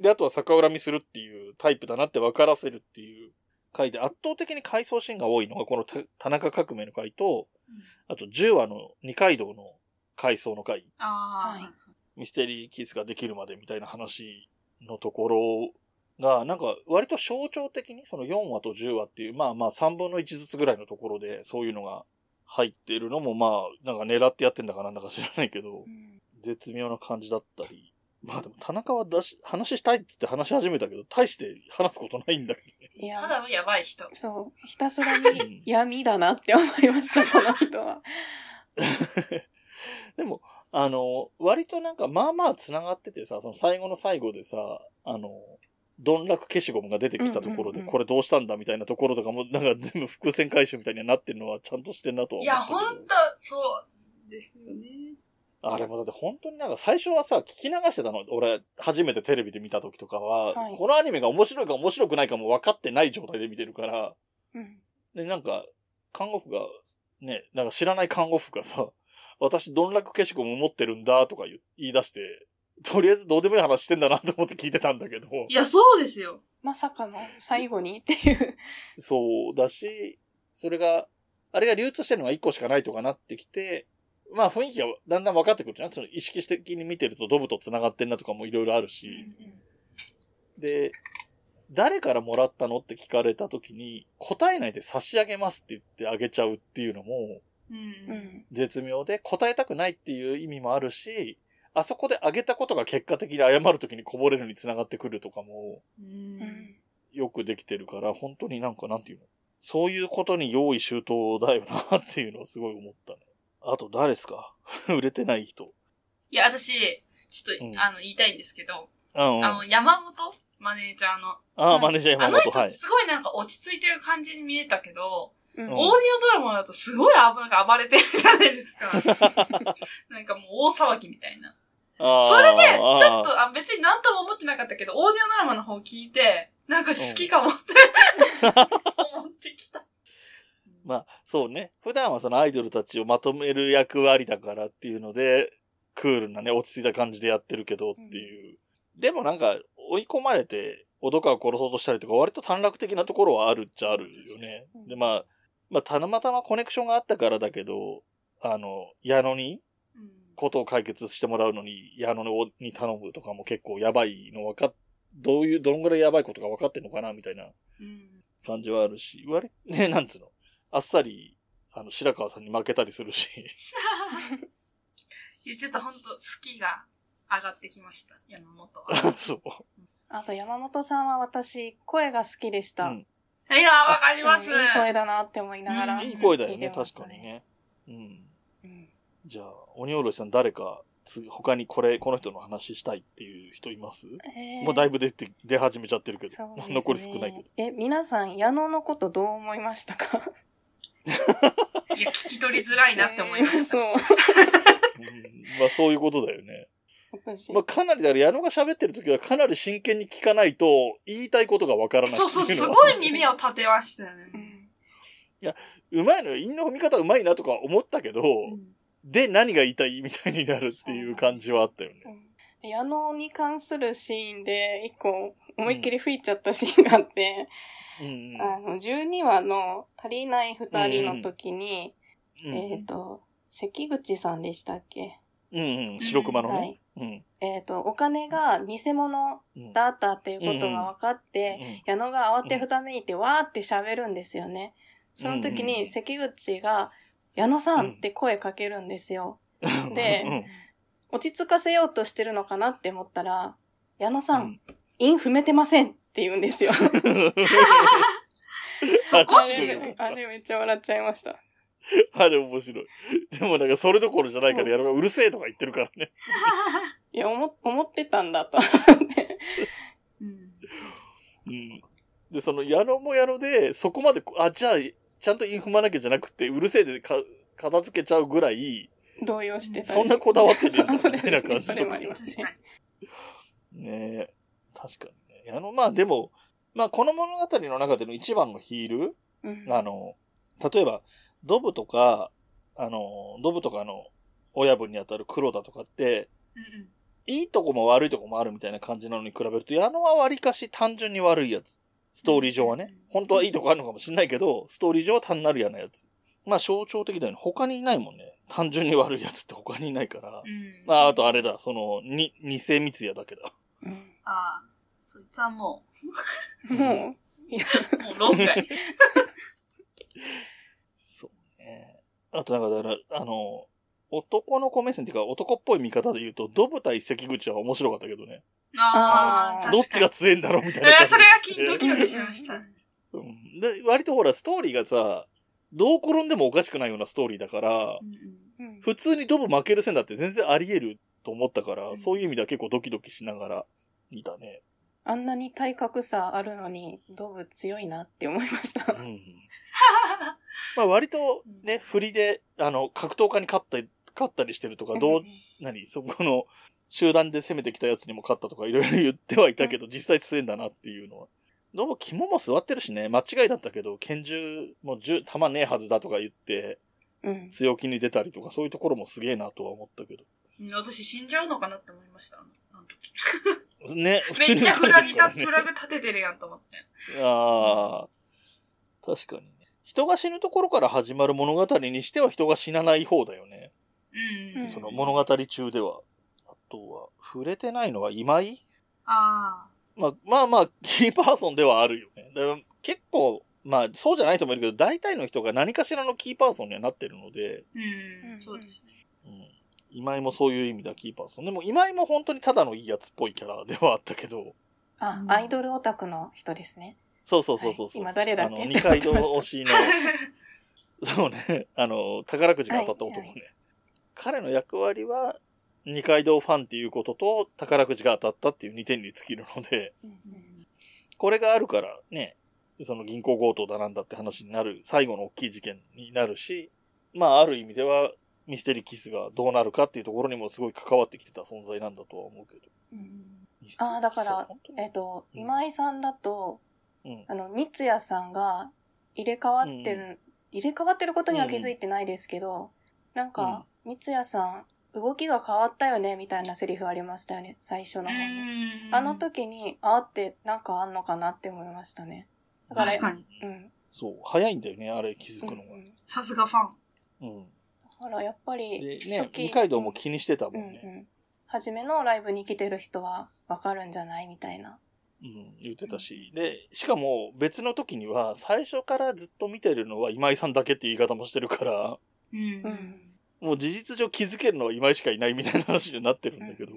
で、あとは逆恨みするっていうタイプだなって分からせるっていう回で、圧倒的に回想シーンが多いのが、この田中革命の回と、あと10話の二階堂の回。想の回。ミステリーキスができるまでみたいな話のところが、なんか割と象徴的にその4話と10話っていう、まあまあ3分の1ずつぐらいのところでそういうのが入っているのもまあ、なんか狙ってやってんだかなんだか知らないけど、うん、絶妙な感じだったり。まあでも田中はだし、話したいって言って話し始めたけど、大して話すことないんだけど。ね。いやた、だのやばい人。そう、ひたすらに闇だなって思いました、この人は。でも、あの、割となんかまあまあ繋がっててさ、その最後の最後でさ、あの、ドンラク消しゴムが出てきたところで、これどうしたんだみたいなところとかも、なんか全部伏線回収みたいになってるのはちゃんとしてんなとはい思や、ほんと、そうですよね。あれもだって本当になんか最初はさ、聞き流してたの。俺、初めてテレビで見た時とかは、はいこのアニメが面白いか面白くないかも分かってない状態で見てるから、うん。で、なんか、看護婦が、ね、なんか知らない看護婦がさ、私、ドンラク消しゴム持ってるんだとか言い言い出して、とりあえずどうでもいい話してんだなと思って聞いてたんだけど、いや、そうですよ。まさかの最後にっていう。そうだし、それが、あれが流通してるのが1個しかないとかなってきて、まあ雰囲気がだんだん分かってくるじゃん？その意識的に見てるとドブと繋がってんなとかもいろいろあるし。で、誰からもらったのって聞かれた時に、答えないで差し上げますって言ってあげちゃうっていうのも。絶妙で、答えたくないっていう意味もあるし、あそこであげたことが結果的に謝る時にこぼれるに繋がってくるとかも。よくできてるから、本当になんかなんていうの？そういうことに用意周到だよなっていうのをすごい思ったね。あと誰ですか？売れてない人。いや、私、ちょっと、うんあの、言いたいんですけど、うん、うん。あの、山本マネージャーの、ああ、マネージャーあの山本、はい。人すごいなんか落ち着いてる感じに見えたけど、オーディオドラマだとすごい危なんか暴れてるじゃないですか。なんかもう大騒ぎみたいな。それで、ちょっと、あ、別になんとも思ってなかったけど、オーディオドラマの方聞いて、なんか好きかもって、思ってきた。まあ、そうね。普段はそのアイドルたちをまとめる役割だからっていうので、クールなね、落ち着いた感じでやってるけどっていう。でもなんか、追い込まれて、小戸川を殺そうとしたりとか、割と短絡的なところはあるっちゃあるよね。うんで、まあ、まあ、たまたまコネクションがあったからだけど、あの、矢野に、うんことを解決してもらうのに、矢野に頼むとかも結構やばいの分かっ、どういう、どんぐらいやばいことが分かってんのかなみたいなうん。感じはあるし、割、ね、なんつうの、あっさり、あの、白川さんに負けたりするし、いや、ちょっとほんと好きが上がってきました、山本は。そう。あと山本さんは私、声が好きでした。うんいや、わかります。うんいい声だなって思いながら。うんいい声だよね、確かに。ね。うん。うんじゃあ、鬼おろしさん誰か、次、他にこれ、この人の話したいっていう人います、えーもうだいぶ出て、出始めちゃってるけど、ね 残り少ないけど。え、皆さん、矢野のことどう思いましたか？いや、聞き取りづらいなって思いました。そう。うんまあそういうことだよね。私まあかなりだから矢野が喋ってる時はかなり真剣に聞かないと言いたいことがわからないそうそう、すごい耳を立てましたようね。んうまいのよ。韻の踏み方うまいなとか思ったけど、うんで、何が言いたいみたいになるっていう感じはあったよね。うん矢野に関するシーンで、一個思いっきり吹いちゃったシーンがあって、うんうんあの、12話の足りない二人の時に、うんえっ、と、関口さんでしたっけ？うんうん。白熊のね。はい。うん。えっ、と、お金が偽物うんだったっていうことが分かって、矢野が慌てふためいてわーって喋るんですよね。その時うんに関口が、矢野さんって声かけるんですよ。うんでうん落ち着かせようとしてるのかなって思ったら、矢野さん、うん韻踏めてませんって言うんですよ。ああれれ、あれめっちゃ笑っちゃいました。あれ面白い。でもなんかそれどころじゃないからやるがうるせえとか言ってるからね。いや、思、思ってたんだと思って。うんうん。で、その矢野も矢野で、そこまで、あ、じゃあ、ちゃんとイン踏まなきゃじゃなくて、うるせえでか片付けちゃうぐらい、動揺してたそんなこだわってねえんだそうそれですね。みたいな感じそれもあります確か。ねえ。確かにね。矢野、まあでも、まあこの物語の中での一番のヒールうんあの、例えば、ドブとか、あの、ドブとかの親分にあたる黒田とかって、うんいいとこも悪いとこもあるみたいな感じなのに比べると、矢野は割かし単純に悪いやつ。ストーリー上はね。本当はいいとこあるのかもしれないけど、ストーリー上は単なる嫌なやつ。まあ象徴的だよね。他にいないもんね。単純に悪いやつって他にいないから。うん。まあ、あとあれだ、その、に、偽三ツ矢だけだ。うんああ、そいつはももう、いや、う、もう論外。そうね。あとなんかだから、あの、男の子目線っていうか男っぽい見方で言うと、ドブ対関口は面白かったけどね。ああ、どっちが強いんだろうみたいな。それが金ドキドキしました。うんで、割とほら、ストーリーがさ、どう転んでもおかしくないようなストーリーだから、うん普通にドブ負ける線だって全然あり得ると思ったから、うんそういう意味では結構ドキドキしながら見たね。あんなに体格差あるのに、ドブ強いなって思いましたう。ん。まあ割とね、振りで、あの、格闘家に勝ったり、勝ったりしてるとか、どう、何そこの、集団で攻めてきたやつにも勝ったとかいろいろ言ってはいたけど、実際強いんだなっていうのは。どうも肝も座ってるしね、間違いだったけど、拳銃も銃、弾ねえはずだとか言って、うん。強気に出たりとか、そういうところもすげえなとは思ったけど。うん私死んじゃうのかなって思いました。あの時ね、めっちゃフラグた、フラグ立ててるやんと思って。ああ、確かにね。人が死ぬところから始まる物語にしては人が死なない方だよね。うん。うんその物語中では。あとは、触れてないのは今井？あまあまあまあ、キーパーソンではあるよね。結構、まあそうじゃないと思うけど、大体の人が何かしらのキーパーソンにはなってるので、うんそうですね。うん、今井もそういう意味ではキーパーソン。でも今井も本当にただのいいやつっぽいキャラではあったけど、あう、ん。アイドルオタクの人ですね。そうそうそうそうそう、はい。今誰だっけ？あの、二階堂推しの、そうね、あの、宝くじが当たった男ね。はい彼の役割は、二階堂ファンっていうことと、宝くじが当たったっていう2点に尽きるので、これがあるからね、その銀行強盗だなんだって話になる、最後の大きい事件になるし、まあある意味では、ミステリーキスがどうなるかっていうところにもすごい関わってきてた存在なんだとは思うけど。ああ、だからえっと、うん今井さんだと、うん。あの、三ツ矢さんが入れ替わってる、入れ替わってることには気づいてないですけど、なんか、三ツ矢さん、動きが変わったよね、みたいなセリフありましたよね、最初の方に。うんあの時に、あーってなんかあんのかなって思いましたね。だから、確かに。うん。そう、早いんだよね、あれ気づくのが。うんうんさすがファン。うん。だからやっぱでり、ね、二階堂も気にしてたもうんんね。うん。初めのライブに来てる人はわかるんじゃないみたいな。うん、言ってたし。で、しかも別の時には、最初からずっと見てるのは今井さんだけって言い方もしてるから、うん。うん。もう事実上気づけるのは今井しかいないみたいな話になってるんだけど。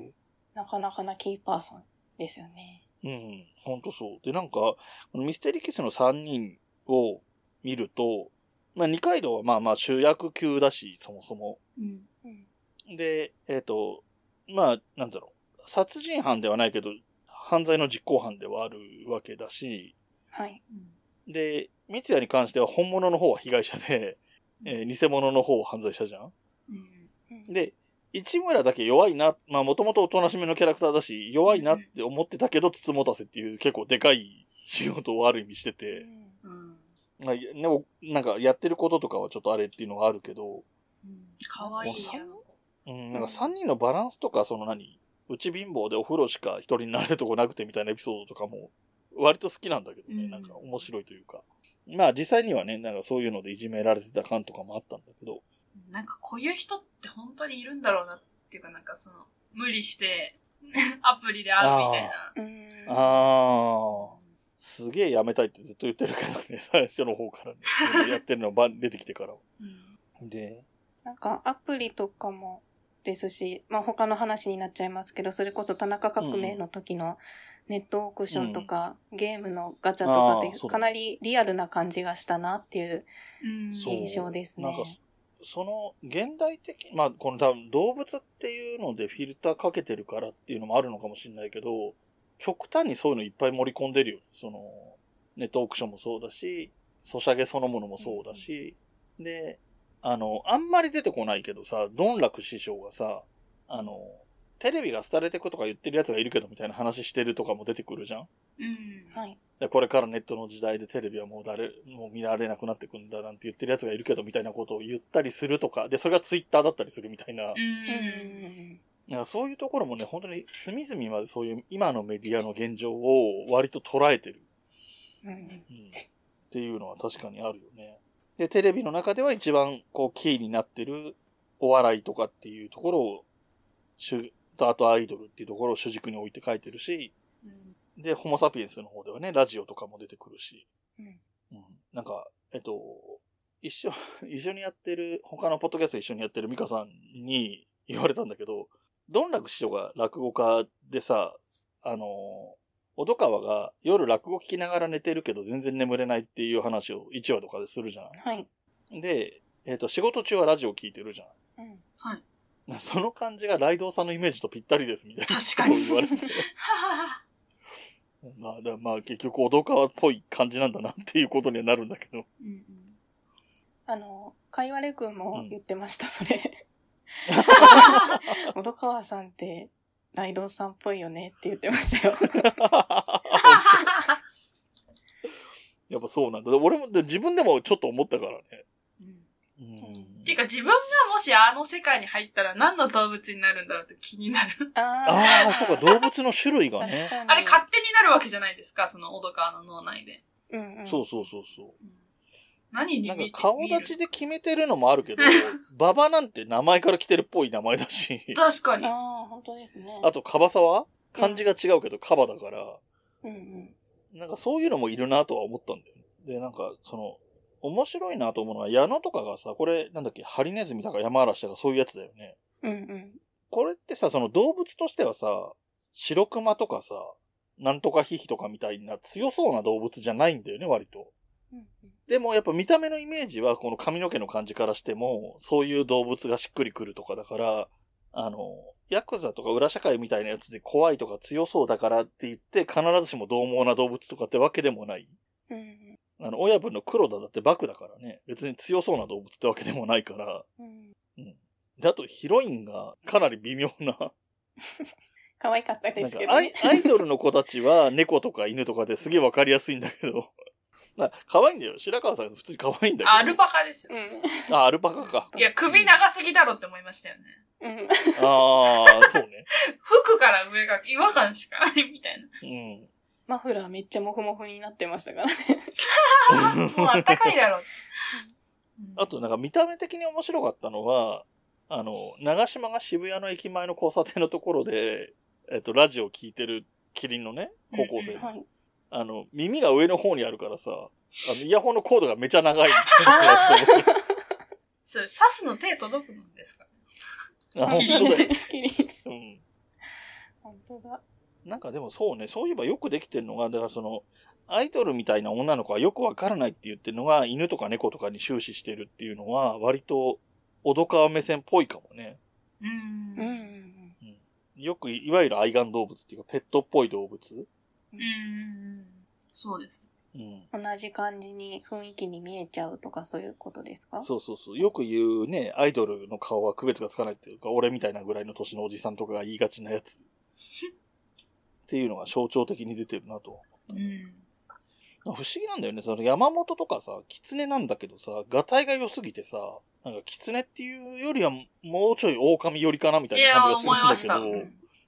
なかなかなキーパーソンですよね。うん、ほんとそう。で、なんか、このミステリーキスの3人を見ると、まあ二階堂はまあまあ主役級だし、そもそも。うん。うん。で、えっ、と、まあ、なんだろう。殺人犯ではないけど、犯罪の実行犯ではあるわけだし、はい。で、三ツ矢に関しては本物の方は被害者で、えー偽物の方は犯罪者じゃん。うんで、市村だけ弱いな、まあもともとおとなしめのキャラクターだし、弱いなって思ってたけど、つつもたせっていう結構でかい仕事をある意味してて、うん。まあ、ね、おなんかやってることとかはちょっとあれっていうのがあるけど、かわいいやろ？うん、なんか3人のバランスとか、その何、うち貧乏でお風呂しか一人になれるとこなくてみたいなエピソードとかも、割と好きなんだけどね、うんなんか面白いというか。まあ実際にはね、なんかそういうのでいじめられてた感とかもあったんだけど、なんかこういう人って本当にいるんだろうなっていうかなんかその、無理して、アプリで会うみたいな。うん。ああ、すげえやめたいってずっと言ってるけどね、最初の方からね。やってるのば出てきてからは。うん。で、なんかアプリとかもですし、まあ他の話になっちゃいますけど、それこそ田中革命の時のネットオークションとか、ゲームのガチャとかってあーそうだかなりリアルな感じがしたなっていう印象ですね。なんか、その、現代的、まあ、この多分動物っていうのでフィルターかけてるからっていうのもあるのかもしれないけど、極端にそういうのいっぱい盛り込んでるよ。その、ネットオークションもそうだし、ソシャゲそのものもそうだし、で、あの、あんまり出てこないけどさ、ドンラク師匠がさ、あの、テレビが廃れてくとか言ってるやつがいるけどみたいな話してるとかも出てくるじゃんうん。はい。でこれからネットの時代でテレビはもう誰、もう見られなくなってくんだなんて言ってるやつがいるけどみたいなことを言ったりするとか、で、それがツイッターだったりするみたいな、う。うんん。なんかそういうところもね、本当に隅々までそういう今のメディアの現状を割と捉えてる、うん。うん、っていうのは確かにあるよね。で、テレビの中では一番こうキーになってるお笑いとかっていうところを、主とあとアイドルっていうところを主軸に置いて書いてるし、で、ホモサピエンスの方ではね、ラジオとかも出てくるし、うん。うん、なんか、えっと、一緒、一緒にやってる、他のポッドキャスト一緒にやってるミカさんに言われたんだけど、どん楽師匠が落語家でさ、あの、小戸川が夜落語聞きながら寝てるけど全然眠れないっていう話を1話とかでするじゃない。はい。で、えっ、と、仕事中はラジオ聞いてるじゃん。うん。はい。その感じがライドウさんのイメージとぴったりですみたいな。確かに言われて。まあ、だまあ結局小戸川っぽい感じなんだなっていうことにはなるんだけど。うんうんあの、かいわれくんも言ってました、それ。小戸川さんって、ライドウさんっぽいよねって言ってましたよ。やっぱそうなんだ。俺もで自分でもちょっと思ったからね。うんうんていうか自分がもしあの世界に入ったら何の動物になるんだろうって気になる。あああ、そうか、動物の種類がね。あれ勝手になるわけじゃないですか、その小戸川の脳内で。うんうん。そうそうそうそう。うん何になんか顔立ちで決めてるのもあるけど、ババなんて名前から来てるっぽい名前だし、確かにあ。あ、本当ですね。あとカバサは漢字が違うけどカバだから、うんうん。なんかそういうのもいるなとは思ったんだよね。で、なんかその、面白いなと思うのは矢野とかがさ、これなんだっけ、ハリネズミだか山嵐だかそういうやつだよね。うんうん。これってさ、その動物としてはさ、白熊とかさ、なんとかヒヒとかみたいな強そうな動物じゃないんだよね、割と。でもやっぱ見た目のイメージはこの髪の毛の感じからしても、そういう動物がしっくりくるとかだから、あの、ヤクザとか裏社会みたいなやつで怖いとか強そうだからって言って必ずしも獰猛な動物とかってわけでもない。うんうんあの、親分の黒田だってバクだからね、別に強そうな動物ってわけでもないから。うん。で、あとヒロインがかなり微妙な、可愛かったですけどね。アイドルの子たちは猫とか犬とかですげえわかりやすいんだけど、まあ、可愛いんだよ。白川さん普通に可愛いんだけど。アルパカですよ。うん。あ、アルパカか。いや、首長すぎだろって思いましたよね。うん。ああ、そうね。服から上が違和感しかないみたいな。うん。マフラーめっちゃモフモフになってましたからね。もうあったかいだろって。あと、なんか見た目的に面白かったのは、あの、長島が渋谷の駅前の交差点のところで、えっと、ラジオ聞いてるキリンのね、高校生うんのはい。あの、耳が上の方にあるからさ、あの、イヤホンのコードがめちゃ長い。それ、刺すの手届くんですか？あ本当だよ。キリンうん。本当だ。なんかでもそうね、そういえばよくできてるのが、だからその、アイドルみたいな女の子はよくわからないって言ってるのが、犬とか猫とかに終始してるっていうのは、割と、小戸川目線っぽいかもね。う。うんんうんよく、いわゆる愛玩動物っていうか、ペットっぽい動物うん。そうです。うん。うん。同じ感じに雰囲気に見えちゃうとかそういうことですか？そうそうそう。よく言うね、アイドルの顔は区別がつかないっていうか、俺みたいなぐらいの年のおじさんとかが言いがちなやつ。っていうのが象徴的に出てるなと。うん。不思議なんだよね。その山本とかさ、狐なんだけどさ、ガタイが良すぎてさ、なんか狐っていうよりはもうちょい狼寄りかなみたいな感じ思いました。がするんだ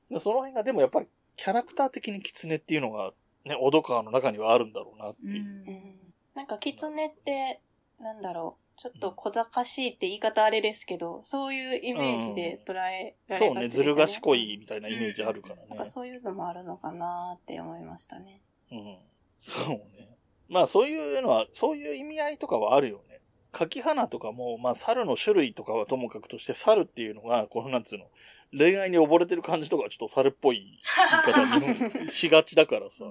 けど、その辺がでもやっぱりキャラクター的に狐っていうのがね、小戸川の中にはあるんだろうなってう。いう。うんん。なんか、キツネって、なんだろう。ちょっと小賢しいって言い方あれですけど、そういうイメージで捉えられそうね、がちですずるよね。賢いみたいなイメージあるからね。なんかそういうのもあるのかなって思いましたね。うん。そうね。まあそういうのは、そういう意味合いとかはあるよね。柿花とかも、まあ猿の種類とかはともかくとして、猿っていうのが、このなんつうの、恋愛に溺れてる感じとかはちょっと猿っぽい言い方にしがちだからさ、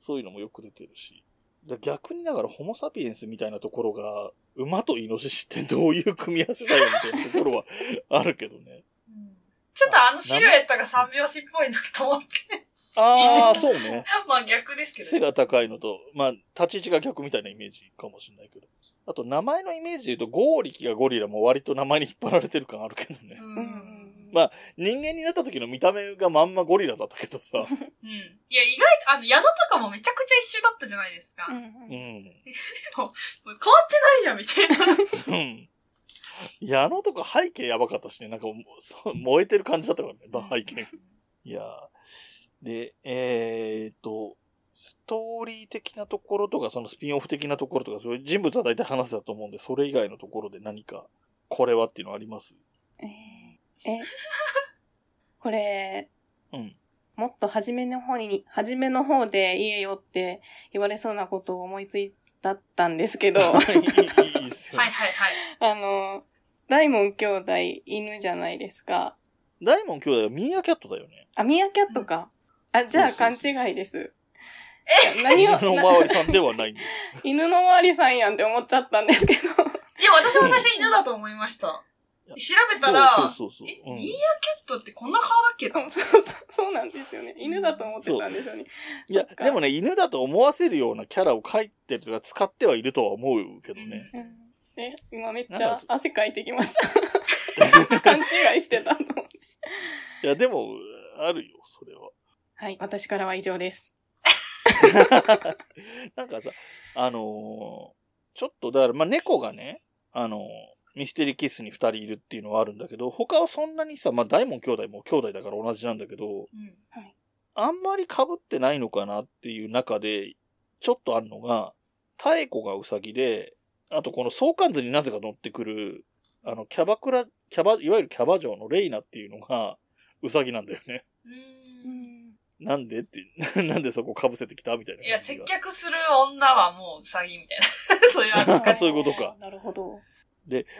そういうのもよく出てるし。だ逆にだからホモサピエンスみたいなところが、馬とイノシシってどういう組み合わせだよみたいなところはあるけどね。うんちょっとあのシルエットが三拍子っぽいなと思って。ああ、そうね。まあ逆ですけど。背が高いのと、まあ、立ち位置が逆みたいなイメージかもしれないけど。あと、名前のイメージで言うと、ゴーリキがゴリラも割と名前に引っ張られてる感あるけどね。ううんん。まあ人間になった時の見た目がまんまゴリラだったけどさ。うん。いや、意外と、あの、矢野とかもめちゃくちゃ一緒だったじゃないですか。うんもううん。変わってないやん、みたいな。うん。いや、あのとこ背景やばかったしね。なんかもう、そう燃えてる感じだったからね、まあ背景。いやーで、えーっと、ストーリー的なところとか、そのスピンオフ的なところとか、そういう人物は大体話せたと思うんで、それ以外のところで何か、これはっていうのあります？えーえ、これ、うん。もっと初めの方に、初めの方で言えよって言われそうなことを思いついたったんですけど、いい、いい、いいっすはいはいはい。あの、大門兄弟犬じゃないですか。大門兄弟はミーアキャットだよね。あ、ミーアキャットか。あ、じゃあ勘そうそう違いです。え何を、犬のおなまわりさんではないんだよ。犬のおまわりさんやんって思っちゃったんですけど。いや、私も最初犬だと思いました。調べたら、そうそうそうそうえ、うんミーアキャットってこんな顔だっけ？そうそうそうなんですよね。犬だと思ってたんですよね。いやでもね、犬だと思わせるようなキャラを描いてるとか使ってはいるとは思うけどね。うんえ、今めっちゃ汗かいてきました。勘違いしてたの。いや、でも、あるよ、それは。はい、私からは以上です。なんかさ、あのーちょっと、だから、まあ、猫がね、あのーミステリーキッスに二人いるっていうのはあるんだけど、他はそんなにさ、まあ、大門兄弟も兄弟だから同じなんだけど、うん。あんまり被ってないのかなっていう中で、ちょっとあるのが、太子がウサギで、あとこの相関図になぜか乗ってくる、あの、キャバクラ、キャバ、いわゆるキャバ嬢のレイナっていうのが、ウサギなんだよね。なんでって、なんでそこ被せてきたみたいな。いや、接客する女はもうウサギみたいな。そういう扱い。そういうことか。なるほど。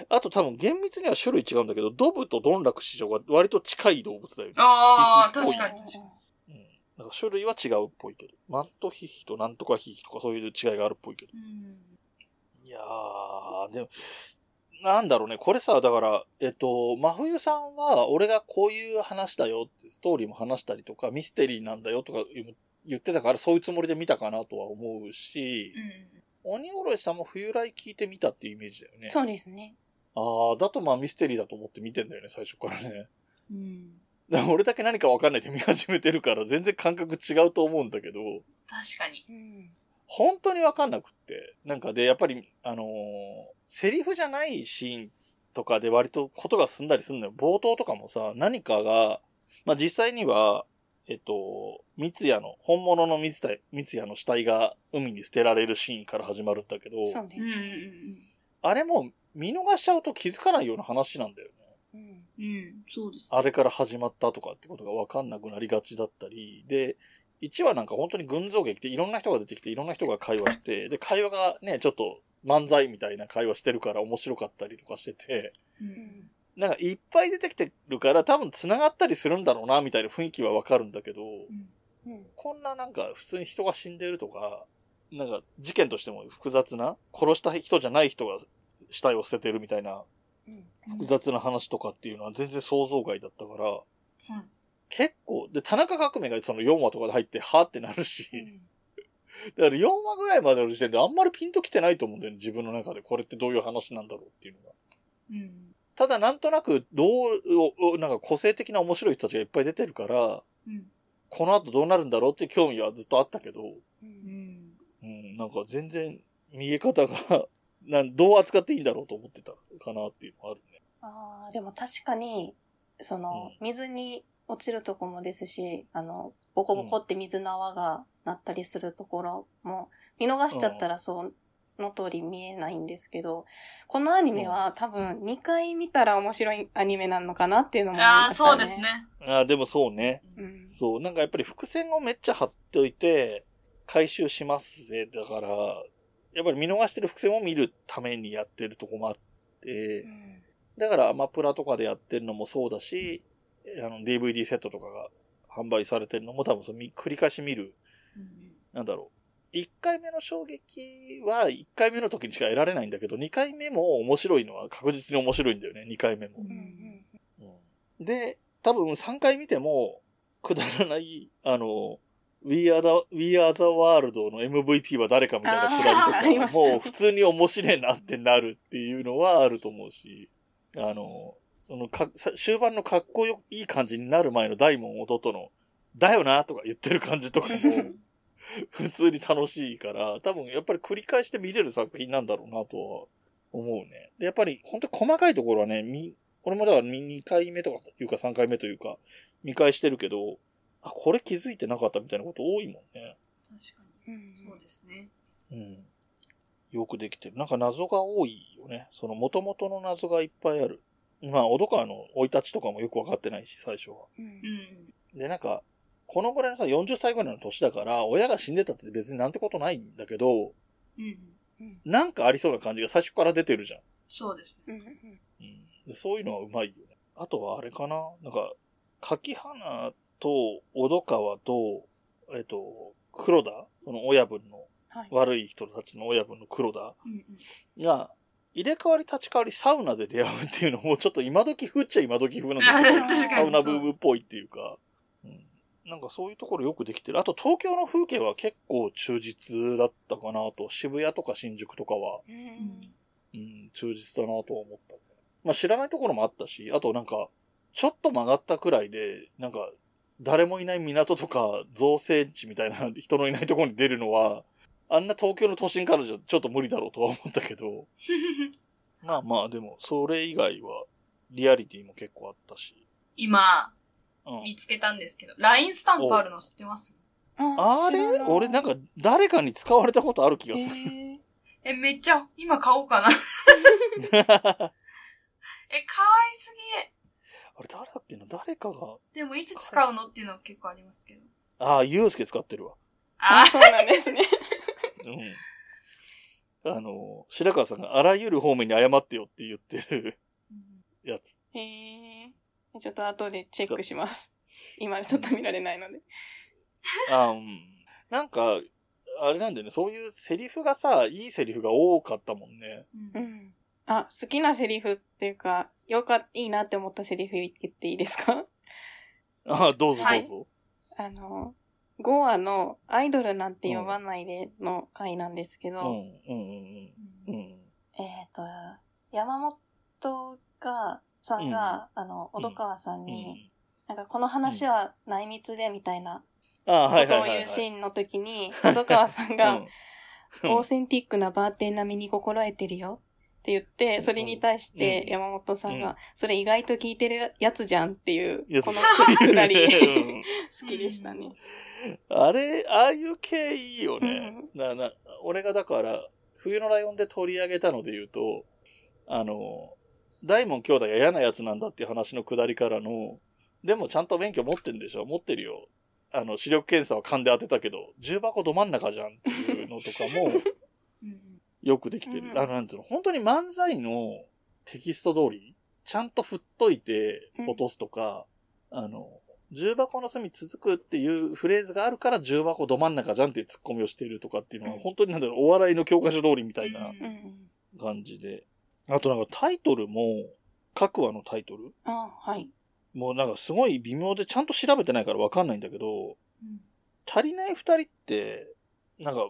あと多分厳密には種類違うんだけど、ドブとドンラク師匠が割と近い動物だよね。ああ、確かに確かに。うん。なんか種類は違うっぽいけど。マントヒヒとなんとかヒヒとかそういう違いがあるっぽいけど。うん。いやー、でも、なんだろうね。これさ、だから、えっと、真冬さんは、俺がこういう話だよって、ストーリーも話したりとか、ミステリーなんだよとか言言ってたから、そういうつもりで見たかなとは思うし、鬼おろしさんも冬来聞いてみたっていうイメージだよね。そうですね。ああ、だとまあミステリーだと思って見てんだよね、最初からね。うん。うん。だ俺だけ何かわかんないって見始めてるから、全然感覚違うと思うんだけど、確かに。うん。本当にわかんなくって。なんかで、やっぱり、あのーセリフじゃないシーンとかで割とことが進んだりするのよ。冒頭とかもさ、何かが、まあ、実際には、えっと、三ツ矢の、本物の三ツ矢三ツ矢の死体が海に捨てられるシーンから始まるんだけど、そうですね。あれも見逃しちゃうと気づかないような話なんだよね。うん。うん。うん。そうです。あれから始まったとかってことがわかんなくなりがちだったり、で、1話なんか本当に群像劇でいろんな人が出てきていろんな人が会話して、で、会話がね、ちょっと漫才みたいな会話してるから面白かったりとかしてて、う。うんん。なんかいっぱい出てきてるから多分繋がったりするんだろうな、みたいな雰囲気はわかるんだけど、うん。こんななんか普通に人が死んでるとか、なんか事件としても複雑な、殺した人じゃない人が死体を捨ててるみたいなうん。複雑な話とかっていうのは全然想像外だったから、うん結構、で、田中革命がその4話とかで入って、はーってなるし、だから4話ぐらいまでの時点であんまりピンときてないと思うんだよね、自分の中で。これってどういう話なんだろうっていうのが。うん。ただなんとなく、どう、おなんか個性的な面白い人たちがいっぱい出てるから、うん。この後どうなるんだろうって興味はずっとあったけど、う。うんん。うん、なんか全然見え方が、なんどう扱っていいんだろうと思ってたかなっていうのはあるね。ああ、でも確かに、その、水に落ちるとこもですし、あの、ボコボコって水の泡がなったりするところも、見逃しちゃったらその通り見えないんですけど、このアニメは多分2回見たら面白いアニメなのかなっていうのもああ、ましたね。そうです。ね。あーでもそうね。うん。そう、なんかやっぱり伏線をめっちゃ貼っておいて、回収しますぜ。だから、やっぱり見逃してる伏線を見るためにやってるとこもあってう、んだからアマプラとかでやってるのもそうだし、あの DVD セットとかが販売されてるのも多分そのみ繰り返し見る、なんだろう。1回目の衝撃は1回目の時にしか得られないんだけど、2回目も面白いのは確実に面白いんだよね、2回目も。うんうんうん。で、多分3回見ても、くだらない、あの、We are the, We are the World の MVP は誰かみたいなくだりとか、もう普通に面白いなってなるっていうのはあると思うし、あの、そのか、さ終盤のかっこよいい感じになる前の大門弟の、だよなとか言ってる感じとかも、普通に楽しいから、多分やっぱり繰り返して見れる作品なんだろうなとは思うね。で、やっぱり本当に細かいところはね、み、俺もだから2回目とかいうか3回目というか、見返してるけど、あ、これ気づいてなかったみたいなこと多いもんね。確かうんに。そうですね。うん。よくできてる。なんか謎が多いよね。その元々の謎がいっぱいある。まあ、小戸川の生い立ちとかもよくわかってないし、最初は。うんうん。で、なんか、このぐらいのさ、40歳ぐらいの年だから、親が死んでたって別になんてことないんだけど、うん。なんかありそうな感じが最初から出てるじゃん。そうですね。うん、そういうのはうまいよね。あとはあれかな。なんか、柿花と小戸川と、えっと、黒田？その親分の、はい、悪い人たちの親分の黒田？が、入れ替わり立ち替わりサウナで出会うっていうのもちょっと今時風っちゃ今時風なんだけど、サウナブームっぽいっていうか、うん、なんかそういうところよくできてる。あと東京の風景は結構忠実だったかなと、渋谷とか新宿とかは、うん、うん、忠実だなとは思った。まあ知らないところもあったし、あとなんか、ちょっと曲がったくらいで、なんか、誰もいない港とか造成地みたいな人のいないところに出るのは、あんな東京の都心からじゃちょっと無理だろうとは思ったけど、まあまあでも、それ以外は、リアリティも結構あったし。今、うん、見つけたんですけど、LINE スタンプあるの知ってます？あれ？俺なんか誰かに使われたことある気がする。えー、え、めっちゃ、今買おうかな。え、かわいすぎ。あれ誰だっけな？誰かが。でもいつ使うのっていうのは結構ありますけど。ああ、ゆうすけ使ってるわ。ああ、そうなんですね。うん。あの、白川さんがあらゆる方面に謝ってよって言ってるやつ。へえ。ちょっと後でチェックします。今ちょっと見られないので。あうん。なんか、あれなんだよね、そういうセリフがさ、いいセリフが多かったもんね。うん。あ、好きなセリフっていうか、よかっ、いいなって思ったセリフ言っていいですか？あどうぞどうぞ。はい、あの、5話のアイドルなんて呼ばないでの回なんですけど、うん、うん、うん、うん。えっ、ー、と、山本が、さんが、うん、あの、小戸川さんに、なんかこの話は内密でみたいな、ことを言うシーンの時に、小戸川さんが、オーセンティックなバーテン並みに心得てるよって言って、それに対して山本さんが、それ意外と聞いてるやつじゃんっていう、このくだり、好きでしたね。あれ、ああいう系いいよね。なな俺がだから、冬のライオンで取り上げたので言うと、あの、大門兄弟が嫌なやつなんだっていう話のくだりからの、でもちゃんと免許持ってんでしょ？持ってるよ。あの、視力検査は勘で当てたけど、重箱ど真ん中じゃんっていうのとかも、よくできてる。うん、あの、なんつうの、本当に漫才のテキスト通り、ちゃんと振っといて落とすとか、うん、あの、重箱の隅続くっていうフレーズがあるから重箱ど真ん中じゃんっていうツッコミをしてるとかっていうのは、本当になんだろう、お笑いの教科書通りみたいな感じで。あとなんかタイトルも、各話のタイトルあはい。もうなんかすごい微妙でちゃんと調べてないからわかんないんだけど、うん、足りない二人って、なんか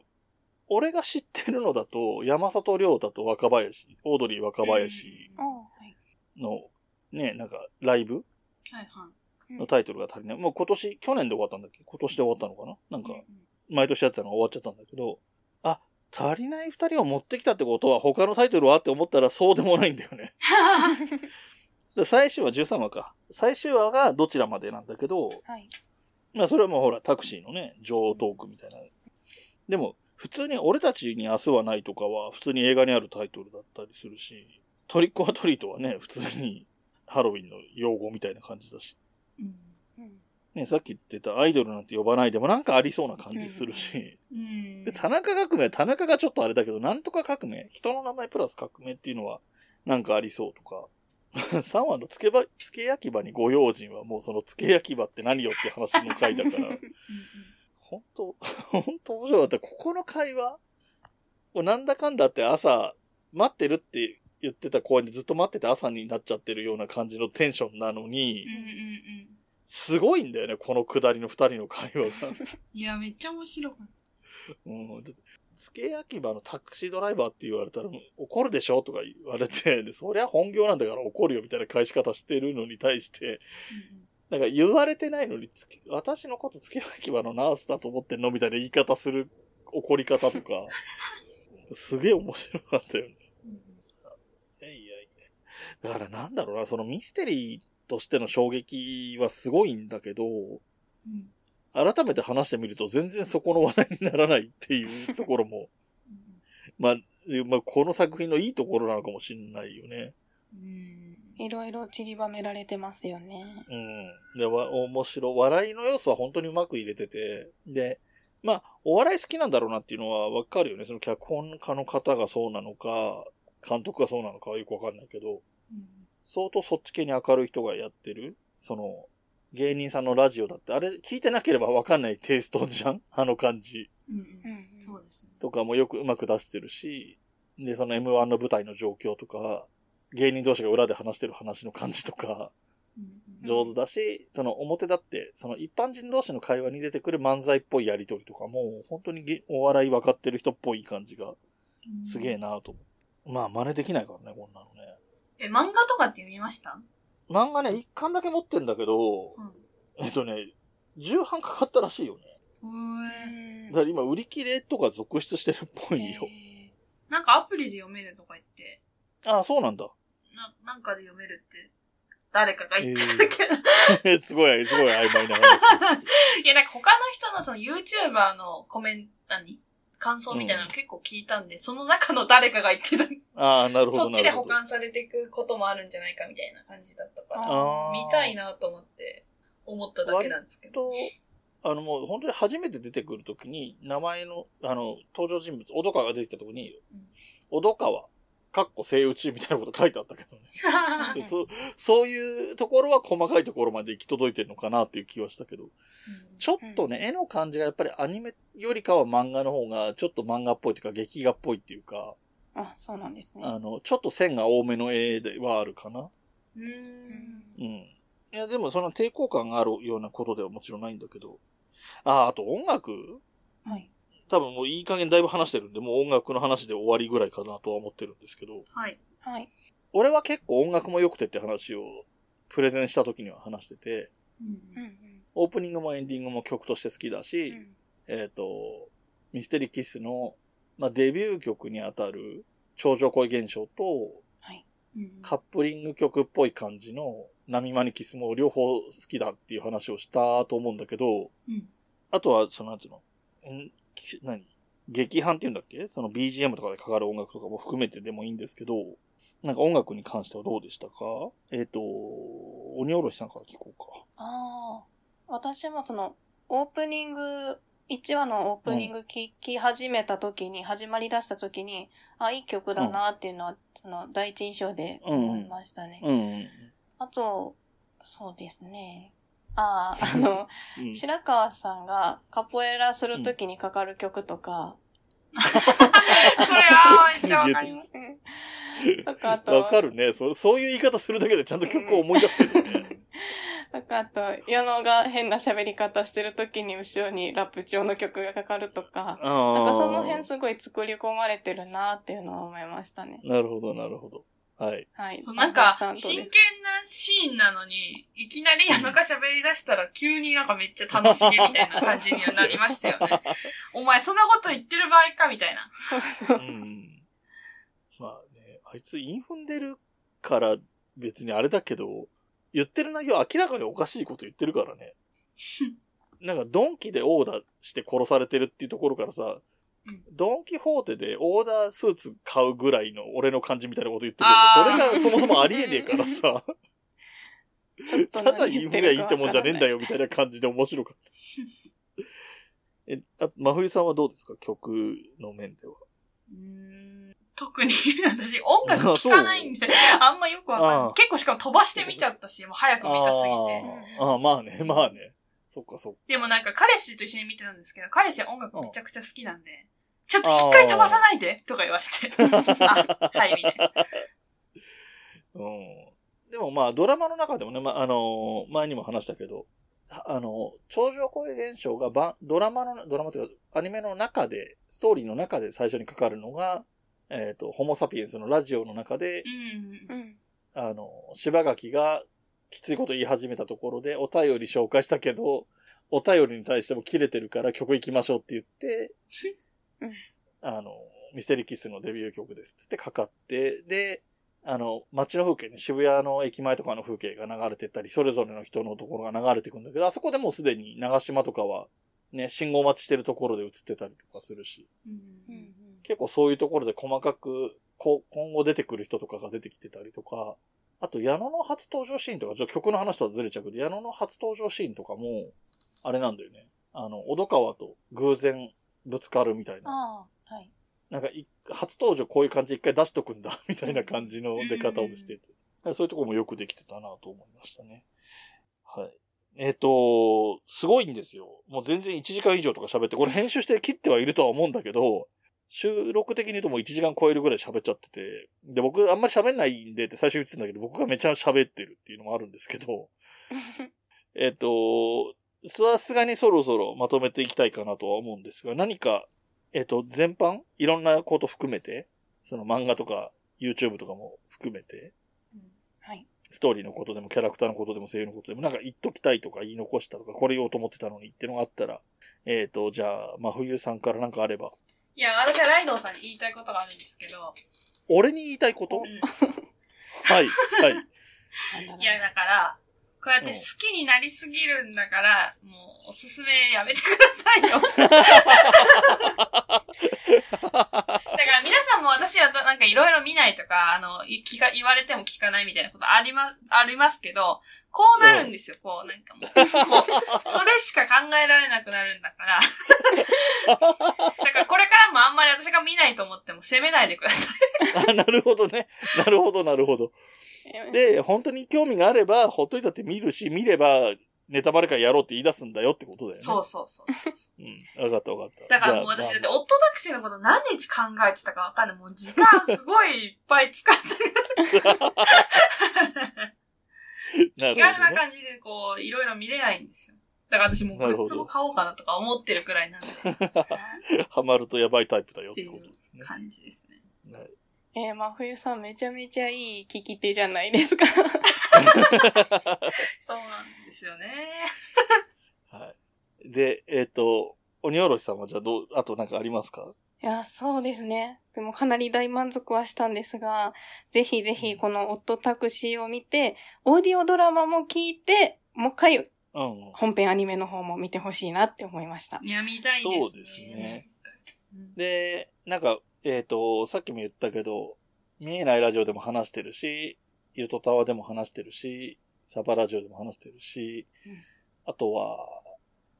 俺が知ってるのだと、山里亮太と若林、オードリー若林の、ね、なんか、ライブのタイトルが足りない。もう今年、去年で終わったんだっけ？今年で終わったのかな？なんか、毎年やってたのが終わっちゃったんだけど、あ、足りない二人を持ってきたってことは他のタイトルはって思ったらそうでもないんだよね。最終話13話か。最終話がどちらまでなんだけど、はい、まあそれはもうほら、タクシーのね、女王トークみたいな。でも、普通に俺たちに明日はないとかは普通に映画にあるタイトルだったりするし、トリックオアトリートはね、普通にハロウィンの用語みたいな感じだし。うんね、さっき言ってたアイドルなんて呼ばないでもなんかありそうな感じするし。うん、で田中革命、田中がちょっとあれだけど、なんとか革命、人の名前プラス革命っていうのはなんかありそうとか。3話のつけば、つけ焼き場にご用心はもうそのつけ焼き場って何よって話の回だから。本当本当面白かった。ここの会話なんだかんだって朝、待ってるって言ってた公園でずっと待ってて朝になっちゃってるような感じのテンションなのに、すごいんだよね、この下りの二人の会話が。いや、めっちゃ面白かった。うん。付け焼き場のタクシードライバーって言われたら怒るでしょとか言われて、そりゃ本業なんだから怒るよみたいな返し方してるのに対して、うんなんか言われてないのに私のこと付け焼き場のナースだと思ってんのみたいな言い方する怒り方とか、すげえ面白かったよね。いやいやいや。だからなんだろうな、そのミステリーとしての衝撃はすごいんだけど、うん、改めて話してみると全然そこの話題にならないっていうところも、まあ、まあ、この作品のいいところなのかもしれないよね。うんいろいろ散りばめられてますよね。うん。で、わ、面白い。笑いの要素は本当にうまく入れてて、で、まあ、お笑い好きなんだろうなっていうのはわかるよね。その脚本家の方がそうなのか、監督がそうなのかはよくわかんないけど、うん相当そっち系に明るい人がやってる、その、芸人さんのラジオだって、あれ聞いてなければわかんないテイストじゃん？あの感じうんうんうんそうですね。とかもよくうまく出してるし、で、その M1 の舞台の状況とか、芸人同士が裏で話してる話の感じとか、うん上手だし、その表だって、その一般人同士の会話に出てくる漫才っぽいやりとりとかも、本当にげお笑い分かってる人っぽい感じがすげえ。なと思う。まあ真似できないからね、こんなのね。え、漫画とかって読みました？漫画ね、一巻だけ持ってんだけど、うん。えっとね、重版かかったらしいよね。うえ。だから今売り切れとか続出してるっぽいよ。なんかアプリで読めるとか言って、ああ、そうなんだ。な、なんかで読めるって、誰かが言ってたけど。すごい、すごい曖昧な話。いや、なんか他の人のその YouTuber のコメント、何？感想みたいなの結構聞いたんで、その中の誰かが言ってた。ああ、なるほど。そっちで保管されていくこともあるんじゃないかみたいな感じだったから、見たいなと思って思っただけなんですけど。と、あのもう本当に初めて出てくるときに、名前の、あの、登場人物、小戸川が出てきたときに、うん小戸川、かっこ声打ちみたいなこと書いてあったけどね。そうそういうところは細かいところまで行き届いてるのかなっていう気はしたけど、ちょっとね、絵の感じがやっぱりアニメよりかは漫画の方がちょっと漫画っぽいというか劇画っぽいっていうか、あ、そうなんですね。あの、ちょっと線が多めの絵ではあるかな。うーん。うん。いや、でもその抵抗感があるようなことではもちろんないんだけど。あ、あと音楽？はい。多分もういい加減だいぶ話してるんで、もう音楽の話で終わりぐらいかなとは思ってるんですけど、はい。はい。俺は結構音楽も良くてって話をプレゼンした時には話してて、うんうんオープニングもエンディングも曲として好きだうし、ん。えっ、と、ミステリーキッスの、まあ、デビュー曲にあたる頂上恋現象と、はい。うんカップリング曲っぽい感じの波間にキスも両方好きだっていう話をしたと思うんだけど、うんあとは、その、なんていうの、何？劇伴っていうんだっけ？その BGM とかでかかる音楽とかも含めてでもいいんですけど、なんか音楽に関してはどうでしたか？えっ、と、鬼おろしさんから聞こうか。ああ。私もその、オープニング、1話のオープニング聞き始めた時に、始まり出した時に、あ、いい曲だなっていうのは、その、第一印象で思いましたね。うん。あと、そうですね。ああ、あの、うん、白川さんがカポエラするときにかかる曲とか、それはめっちゃわかります。とかあと、わかるね。そそういう言い方するだけでちゃんと曲を思い出してるね。とかあと、矢野が変な喋り方してるときに後ろにラップ調の曲がかかるとか、なんかその辺すごい作り込まれてるなっていうのは思いましたね。なるほど、なるほど。はい。はい。そう、なんか真剣なシーンなのに、いきなり矢野が喋り出したら、急になんかめっちゃ楽しげみたいな感じにはなりましたよね。お前そんなこと言ってる場合かみたいな。うん。まあね、あいつインフンでるから別にあれだけど、言ってる内容明らかにおかしいこと言ってるからね。なんかドンキでオーダーして殺されてるっていうところからさ、うんドンキホーテでオーダースーツ買うぐらいの俺の感じみたいなこと言ってるけど、それがそもそもありえねえからさ、ちょっとただインフがいいってもんじゃねえんだよ。よみたいな感じで面白かった。え、あ、真冬さんはどうですか？曲の面では。うーん特に、私音楽聴かないんで、あんまよくわかんない。結構しかも飛ばして見ちゃったし、もう早く見たすぎて。あーあー、まあね、まあね。そっかそっか。でもなんか彼氏と一緒に見てたんですけど、彼氏は音楽めちゃくちゃ好きなんで、ちょっと一回飛ばさないでとか言われて。あ、はい、みたいな。うん。でもまあ、ドラマの中でもね、まあ、あのー前にも話したけど、あの、超常声現象がばドラマの、ドラマというか、アニメの中で、ストーリーの中で最初にかかるのが、えっ、と、ホモサピエンスのラジオの中でう、ん。うん。あの、柴垣がきついこと言い始めたところで、お便り紹介したけど、お便りに対しても切れてるから曲行きましょうって言ってうん、あの、ミステリーキッスのデビュー曲です。っつってかかって、で、あの、街の風景ね、渋谷の駅前とかの風景が流れてったり、それぞれの人のところが流れてくんだけど、あそこでもうすでに長島とかは、ね、信号待ちしてるところで映ってたりとかするし、うんうん。結構そういうところで細かく、こ今後出てくる人とかが出てきてたりとか、あと矢野の初登場シーンとか、ちょっと曲の話とはずれちゃうけど、矢野の初登場シーンとかも、あれなんだよね。あの、小戸川と偶然ぶつかるみたいな。ああ、はい。なんかい、初登場こういう感じで一回出しとくんだ、みたいな感じの出方をしてて。そういうとこもよくできてたなと思いましたね。はい。えっ、と、すごいんですよ。もう全然1時間以上とか喋って、これ編集して切ってはいるとは思うんだけど、収録的に言うともう1時間超えるぐらい喋っちゃってて、で、僕あんまり喋んないんでって最初言ってたんだけど、僕がめちゃ喋ってるっていうのもあるんですけど、えっと、さすがにそろそろまとめていきたいかなとは思うんですが、何か、えっと、全般いろんなこと含めて、その漫画とか YouTube とかも含めて、はい。ストーリーのことでもキャラクターのことでも声優のことでもなんか言っときたいとか言い残したとか、これ言おうと思ってたのにっていうのがあったら、えっ、と、じゃあ、真冬さんからなんかあれば。いや、私はライドウさんに言いたいことがあるんですけど、俺に言いたいこと、うんはい、はい。いや、だから、こうやって好きになりすぎるんだから、もう、おすすめやめてくださいよ。だから皆さんも私はなんかいろいろ見ないとか、あの、い聞か、言われても聞かないみたいなことありま、ありますけど、こうなるんですよ、こう、なんかもう、それしか考えられなくなるんだから。だからこれからもあんまり私が見ないと思っても責めないでください。あなるほどね。なるほど、なるほど。えで、本当に興味があれば、ほっといたって見るし、見れば、ネタバレ会やろうって言い出すんだよってことだよね。そうそうそうそう。うん。わかったわかった。だからもう私だって、じゃあオットタクシーのこと何日考えてたかわかんない。もう時間すごいいっぱい使って、まあ気軽な感じでこう、いろいろ見れないんですよ。だから私もうグッズも買おうかなとか思ってるくらいなんで、っ ハマるとやばいタイプだよってていうことですね。感じですね。はいえー、真冬さんめちゃめちゃいい聞き手じゃないですか。そうなんですよね。はい。で、えっ、と、鬼おろしさんはじゃあどう、あとなんかありますか？いや、そうですね。でもかなり大満足はしたんですが、ぜひぜひこのオットタクシーを見て、オーディオドラマも聞いて、もう一回うん。本編アニメの方も見てほしいなって思いました。いや、見たいですね。そうですねうん。で、なんか、えっ、と、さっきも言ったけど、見えないラジオでも話してるし、ゆとたわでも話してるし、サバラジオでも話してるし、うんあとは、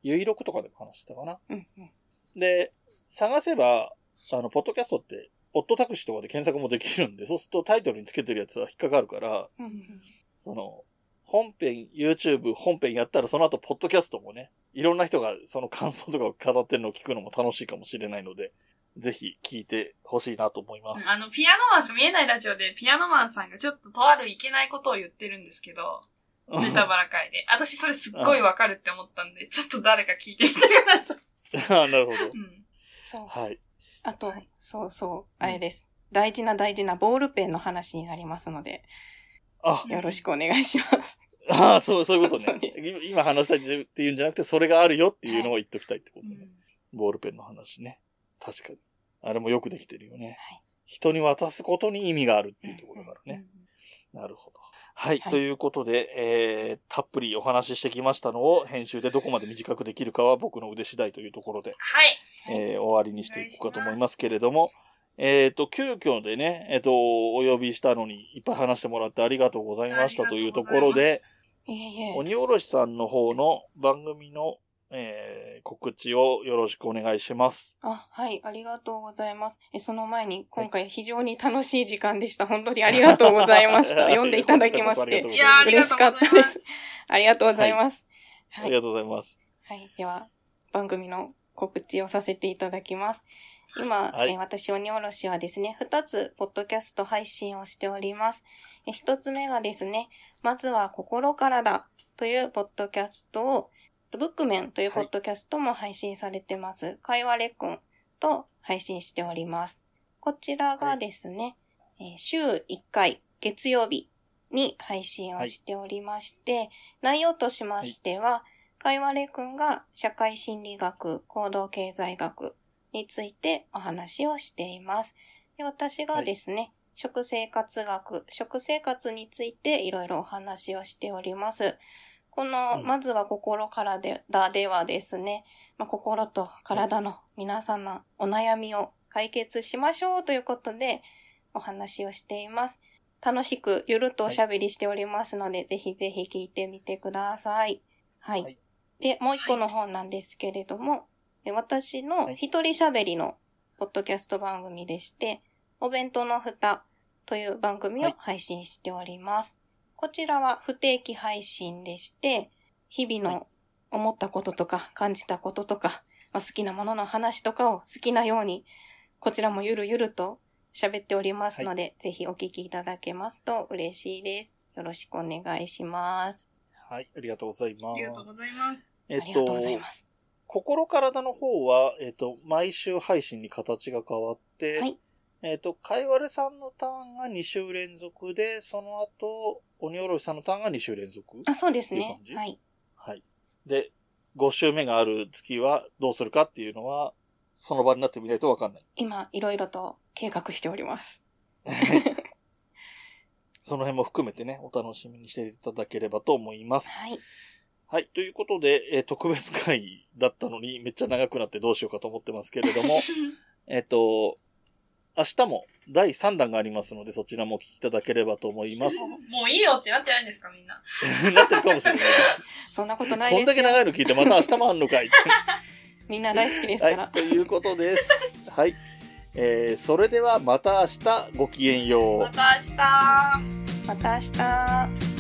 ゆいろくとかでも話してたかな。うんうん。で、探せば、あの、ポッドキャストって、オットタクシーとかで検索もできるんで、そうするとタイトルにつけてるやつは引っかかるから、うんうんその、本編、YouTube 本編やったらその後、ポッドキャストもね、いろんな人がその感想とかを語ってるのを聞くのも楽しいかもしれないので、ぜひ聞いてほしいなと思います。あの、ピアノマンさん、見えないラジオでピアノマンさんがちょっととあるいけないことを言ってるんですけど、ネタバラ会で。私それすっごいわかるって思ったんで、ちょっと誰か聞いてみてください。あなるほど。うん。そう。はい。あとはい、そうそう、あれです。大事な大事なボールペンの話になりますので、あ、よろしくお願いします。あそう、そういうことね。今話したいっていうんじゃなくて、それがあるよっていうのを言っときたいってことね。うんボールペンの話ね。確かに。あれもよくできてるよね。はい人に渡すことに意味があるっていうところだからね。なるほど。はい。はいということで、えー、たっぷりお話ししてきましたのを、編集でどこまで短くできるかは僕の腕次第というところで、はい。えー、終わりにしていこうかと思いますけれども、えっ、と、急遽でね、えっ、と、お呼びしたのにいっぱい話してもらってありがとうございましたというところで、いえいえ。鬼おろしさんの方の番組の、えー、告知をよろしくお願いします。あ、はい、ありがとうございます。え、その前に、今回非常に楽しい時間でした。本当にありがとうございました。読んでいただきましてありがとうございますいや嬉しかったです。ありがとうございます。はい。ありがとうございます。はい。では、番組の告知をさせていただきます。今、はいえー私、鬼おろしはですね、二つ、ポッドキャスト配信をしております。え一つ目がですね、まずは心からだというポッドキャストを、ブックメンというポッドキャストも配信されてます。会話レックンと配信しております。こちらがですね、えー週1回、月曜日に配信をしておりまして、内容としましては、会話レくんが社会心理学、行動経済学についてお話をしています。で私がですね、食生活学、食生活についていろいろお話をしております。この、うんまずは心からでだではですね、まあ、心と体の皆さんのお悩みを解決しましょうということでお話をしています。楽しくゆるっとおしゃべりしておりますので、ぜひぜひ聞いてみてください。はい。はいで、もう一個の本なんですけれども、私の一人喋りのポッドキャスト番組でして、お弁当の蓋という番組を配信しております。はい、こちらは不定期配信でして、日々の思ったこととか感じたこととか、まあ、好きなものの話とかを好きなように、こちらもゆるゆると喋っておりますので、はい、ぜひお聞きいただけますと嬉しいです。よろしくお願いします。はい、ありがとうございます。ありがとうございます。えっと、ありがとうございます。心体の方は、えっと、毎週配信に形が変わって、はい。えっと、かいわれさんのターンが2週連続で、その後、鬼おろしさんのターンが2週連続？あ、そうですね。はい。はい。で、5週目がある月はどうするかっていうのは、その場になってみないとわかんない。今、いろいろと計画しております。その辺も含めてね、お楽しみにしていただければと思います。はい。はい。ということで、えー、特別会だったのにめっちゃ長くなってどうしようかと思ってますけれども、えっと、明日も第3弾がありますので、そちらもお聞きいただければと思います。もういいよってなってないんですか、みんな。なってるかもしれない。そんなことないですこんだけ長いの聞いてまた明日もあんのかい。みんな大好きですから。はい、ということです。はい。えー、それではまた明日ごきげんよう。また明日。また明日。